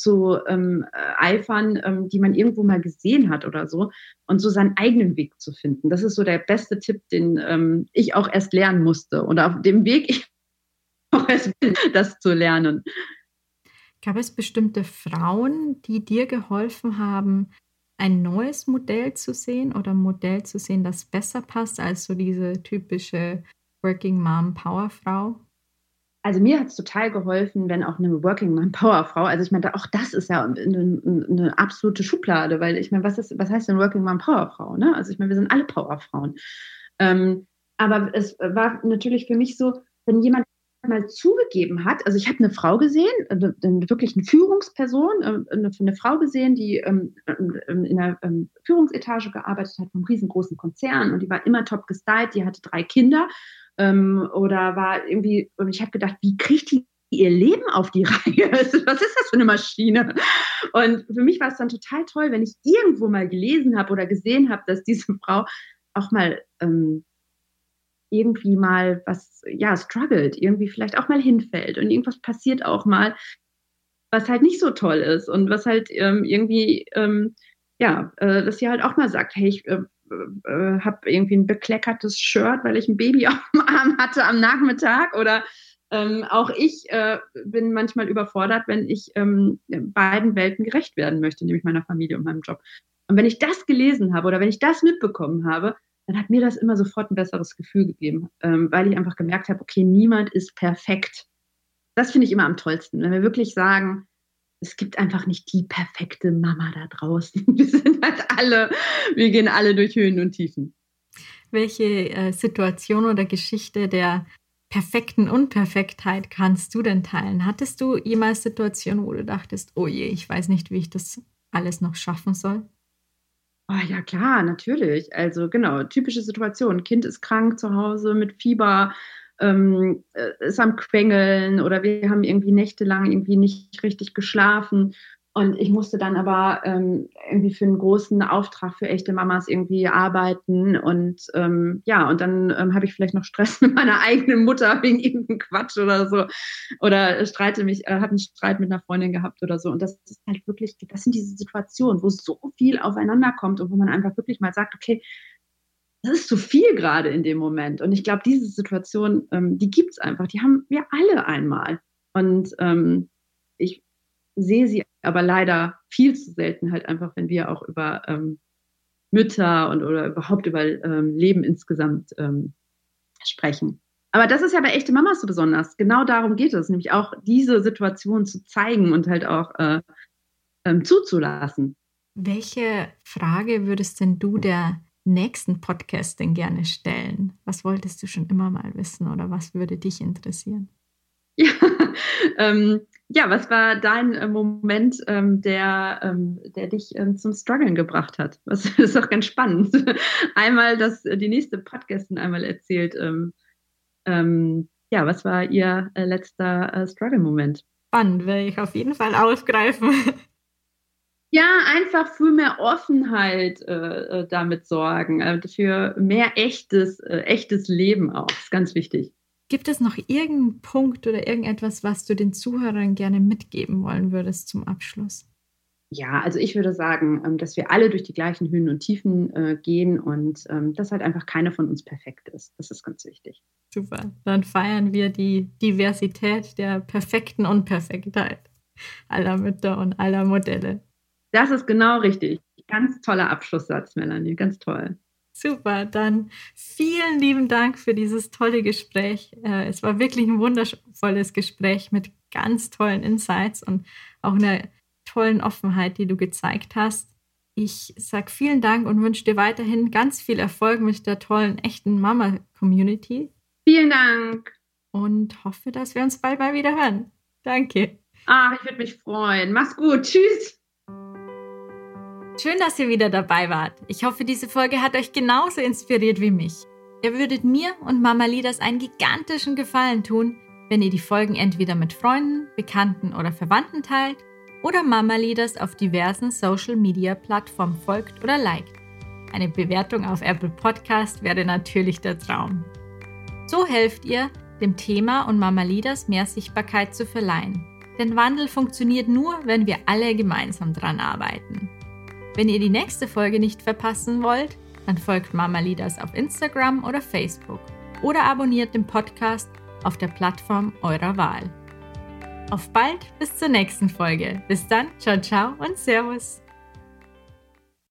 zu ähm, äh, eifern, ähm, die man irgendwo mal gesehen hat oder so und so seinen eigenen Weg zu finden. Das ist so der beste Tipp, den ähm, ich auch erst lernen musste und auf dem Weg ich auch erst bin, das zu lernen. Gab es bestimmte Frauen, die dir geholfen haben, ein neues Modell zu sehen oder ein Modell zu sehen, das besser passt als so diese typische Working Mom Powerfrau? Also mir hat es total geholfen, wenn auch eine Working Mom Powerfrau, also ich meine, auch das ist ja eine, eine, absolute Schublade, weil ich meine, was, ist, was heißt denn Working Mom Powerfrau? Ne? Also ich meine, wir sind alle Powerfrauen. Ähm, aber es war natürlich für mich so, wenn jemand mal zugegeben hat, also ich habe eine Frau gesehen, eine, wirklich eine Führungsperson, äh, eine, eine Frau gesehen, die ähm, ähm, in der ähm, Führungsetage gearbeitet hat vom riesengroßen Konzern und die war immer top gestylt, die hatte drei Kinder ähm, oder war irgendwie, und ich habe gedacht, wie kriegt die ihr Leben auf die Reihe? Was ist das für eine Maschine? Und für mich war es dann total toll, wenn ich irgendwo mal gelesen habe oder gesehen habe, dass diese Frau auch mal ähm, irgendwie mal was, ja, struggelt, irgendwie vielleicht auch mal hinfällt und irgendwas passiert auch mal, was halt nicht so toll ist und was halt ähm, irgendwie, ähm, ja, äh, dass sie halt auch mal sagt, hey, ich äh, äh, habe irgendwie ein bekleckertes Shirt, weil ich ein Baby auf dem Arm hatte am Nachmittag oder ähm, auch ich äh, bin manchmal überfordert, wenn ich ähm, beiden Welten gerecht werden möchte, nämlich meiner Familie und meinem Job. Und wenn ich das gelesen habe oder wenn ich das mitbekommen habe, dann hat mir das immer sofort ein besseres Gefühl gegeben, ähm, weil ich einfach gemerkt habe, okay, niemand ist perfekt. Das finde ich immer am tollsten, wenn wir wirklich sagen, es gibt einfach nicht die perfekte Mama da draußen. Wir sind halt alle, wir gehen alle durch Höhen und Tiefen. Welche äh, Situation oder Geschichte der perfekten Unperfektheit kannst du denn teilen? Hattest du jemals Situationen, wo du dachtest, oh je, ich weiß nicht, wie ich das alles noch schaffen soll? Oh, ja, klar, natürlich. Also genau, typische Situation. Kind ist krank zu Hause mit Fieber, ähm, äh, ist am Quengeln oder wir haben irgendwie nächtelang irgendwie nicht richtig geschlafen und ich musste dann aber ähm, irgendwie für einen großen Auftrag für echte Mamas irgendwie arbeiten. Und ähm, ja, und dann ähm, habe ich vielleicht noch Stress mit meiner eigenen Mutter wegen irgendeinem Quatsch oder so. Oder streite mich, äh, habe einen Streit mit einer Freundin gehabt oder so. Und das ist halt wirklich, das sind diese Situationen, wo so viel aufeinander kommt und wo man einfach wirklich mal sagt, okay, das ist zu viel gerade in dem Moment. Und ich glaube, diese Situation, ähm, die gibt es einfach. Die haben wir alle einmal. Und ähm, ich sehe sie aber leider viel zu selten halt einfach, wenn wir auch über ähm, Mütter und oder überhaupt über ähm, Leben insgesamt ähm, sprechen. Aber das ist ja bei echte Mamas so besonders. Genau darum geht es, nämlich auch diese Situation zu zeigen und halt auch äh, ähm, zuzulassen. Welche Frage würdest denn du der nächsten Podcast denn gerne stellen? Was wolltest du schon immer mal wissen oder was würde dich interessieren? Ja, ähm, ja, was war dein äh, Moment, ähm, der, ähm, der dich ähm, zum Struggeln gebracht hat? Das ist doch ganz spannend. einmal, dass äh, die nächste Podcastin einmal erzählt, ähm, ähm, ja, was war ihr äh, letzter äh, Struggle-Moment? Spannend, werde ich auf jeden Fall aufgreifen. Ja, einfach für mehr Offenheit äh, äh damit sorgen, für mehr echtes, echtes Leben auch. Das ist ganz wichtig. Gibt es noch irgendeinen Punkt oder irgendetwas, was du den Zuhörern gerne mitgeben wollen würdest zum Abschluss? Ja, also ich würde sagen, ähm, dass wir alle durch die gleichen Höhen und Tiefen äh, gehen und ähm, dass halt einfach keiner von uns perfekt ist. Das ist ganz wichtig. Super. Dann feiern wir die Diversität der perfekten Unperfektheit aller Mütter und aller Modelle. Das ist genau richtig. Ganz toller Abschlusssatz, Melanie. Ganz toll. Super, dann vielen lieben Dank für dieses tolle Gespräch. Äh, es war wirklich ein wundervolles Gespräch mit ganz tollen Insights und auch einer tollen Offenheit, die du gezeigt hast. Ich sage vielen Dank und wünsche dir weiterhin ganz viel Erfolg mit der tollen, echten Mama-Community. Vielen Dank. Und hoffe, dass wir uns bald mal wieder hören. Danke. Ach, ich würde mich freuen. Mach's gut. Tschüss. Schön, dass ihr wieder dabei wart. Ich hoffe, diese Folge hat euch genauso inspiriert wie mich. Ihr würdet mir und Mama Lidas einen gigantischen Gefallen tun, wenn ihr die Folgen entweder mit Freunden, Bekannten oder Verwandten teilt oder Mama Lidas auf diversen Social Media Plattformen folgt oder liked. Eine Bewertung auf Apple Podcast wäre natürlich der Traum. So helft ihr, dem Thema und Mama Lidas mehr Sichtbarkeit zu verleihen. Denn Wandel funktioniert nur, wenn wir alle gemeinsam dran arbeiten. Wenn ihr die nächste Folge nicht verpassen wollt, dann folgt Mama Leaders auf Instagram oder Facebook oder abonniert den Podcast auf der Plattform eurer Wahl. Auf bald bis zur nächsten Folge. Bis dann, ciao, ciao und Servus.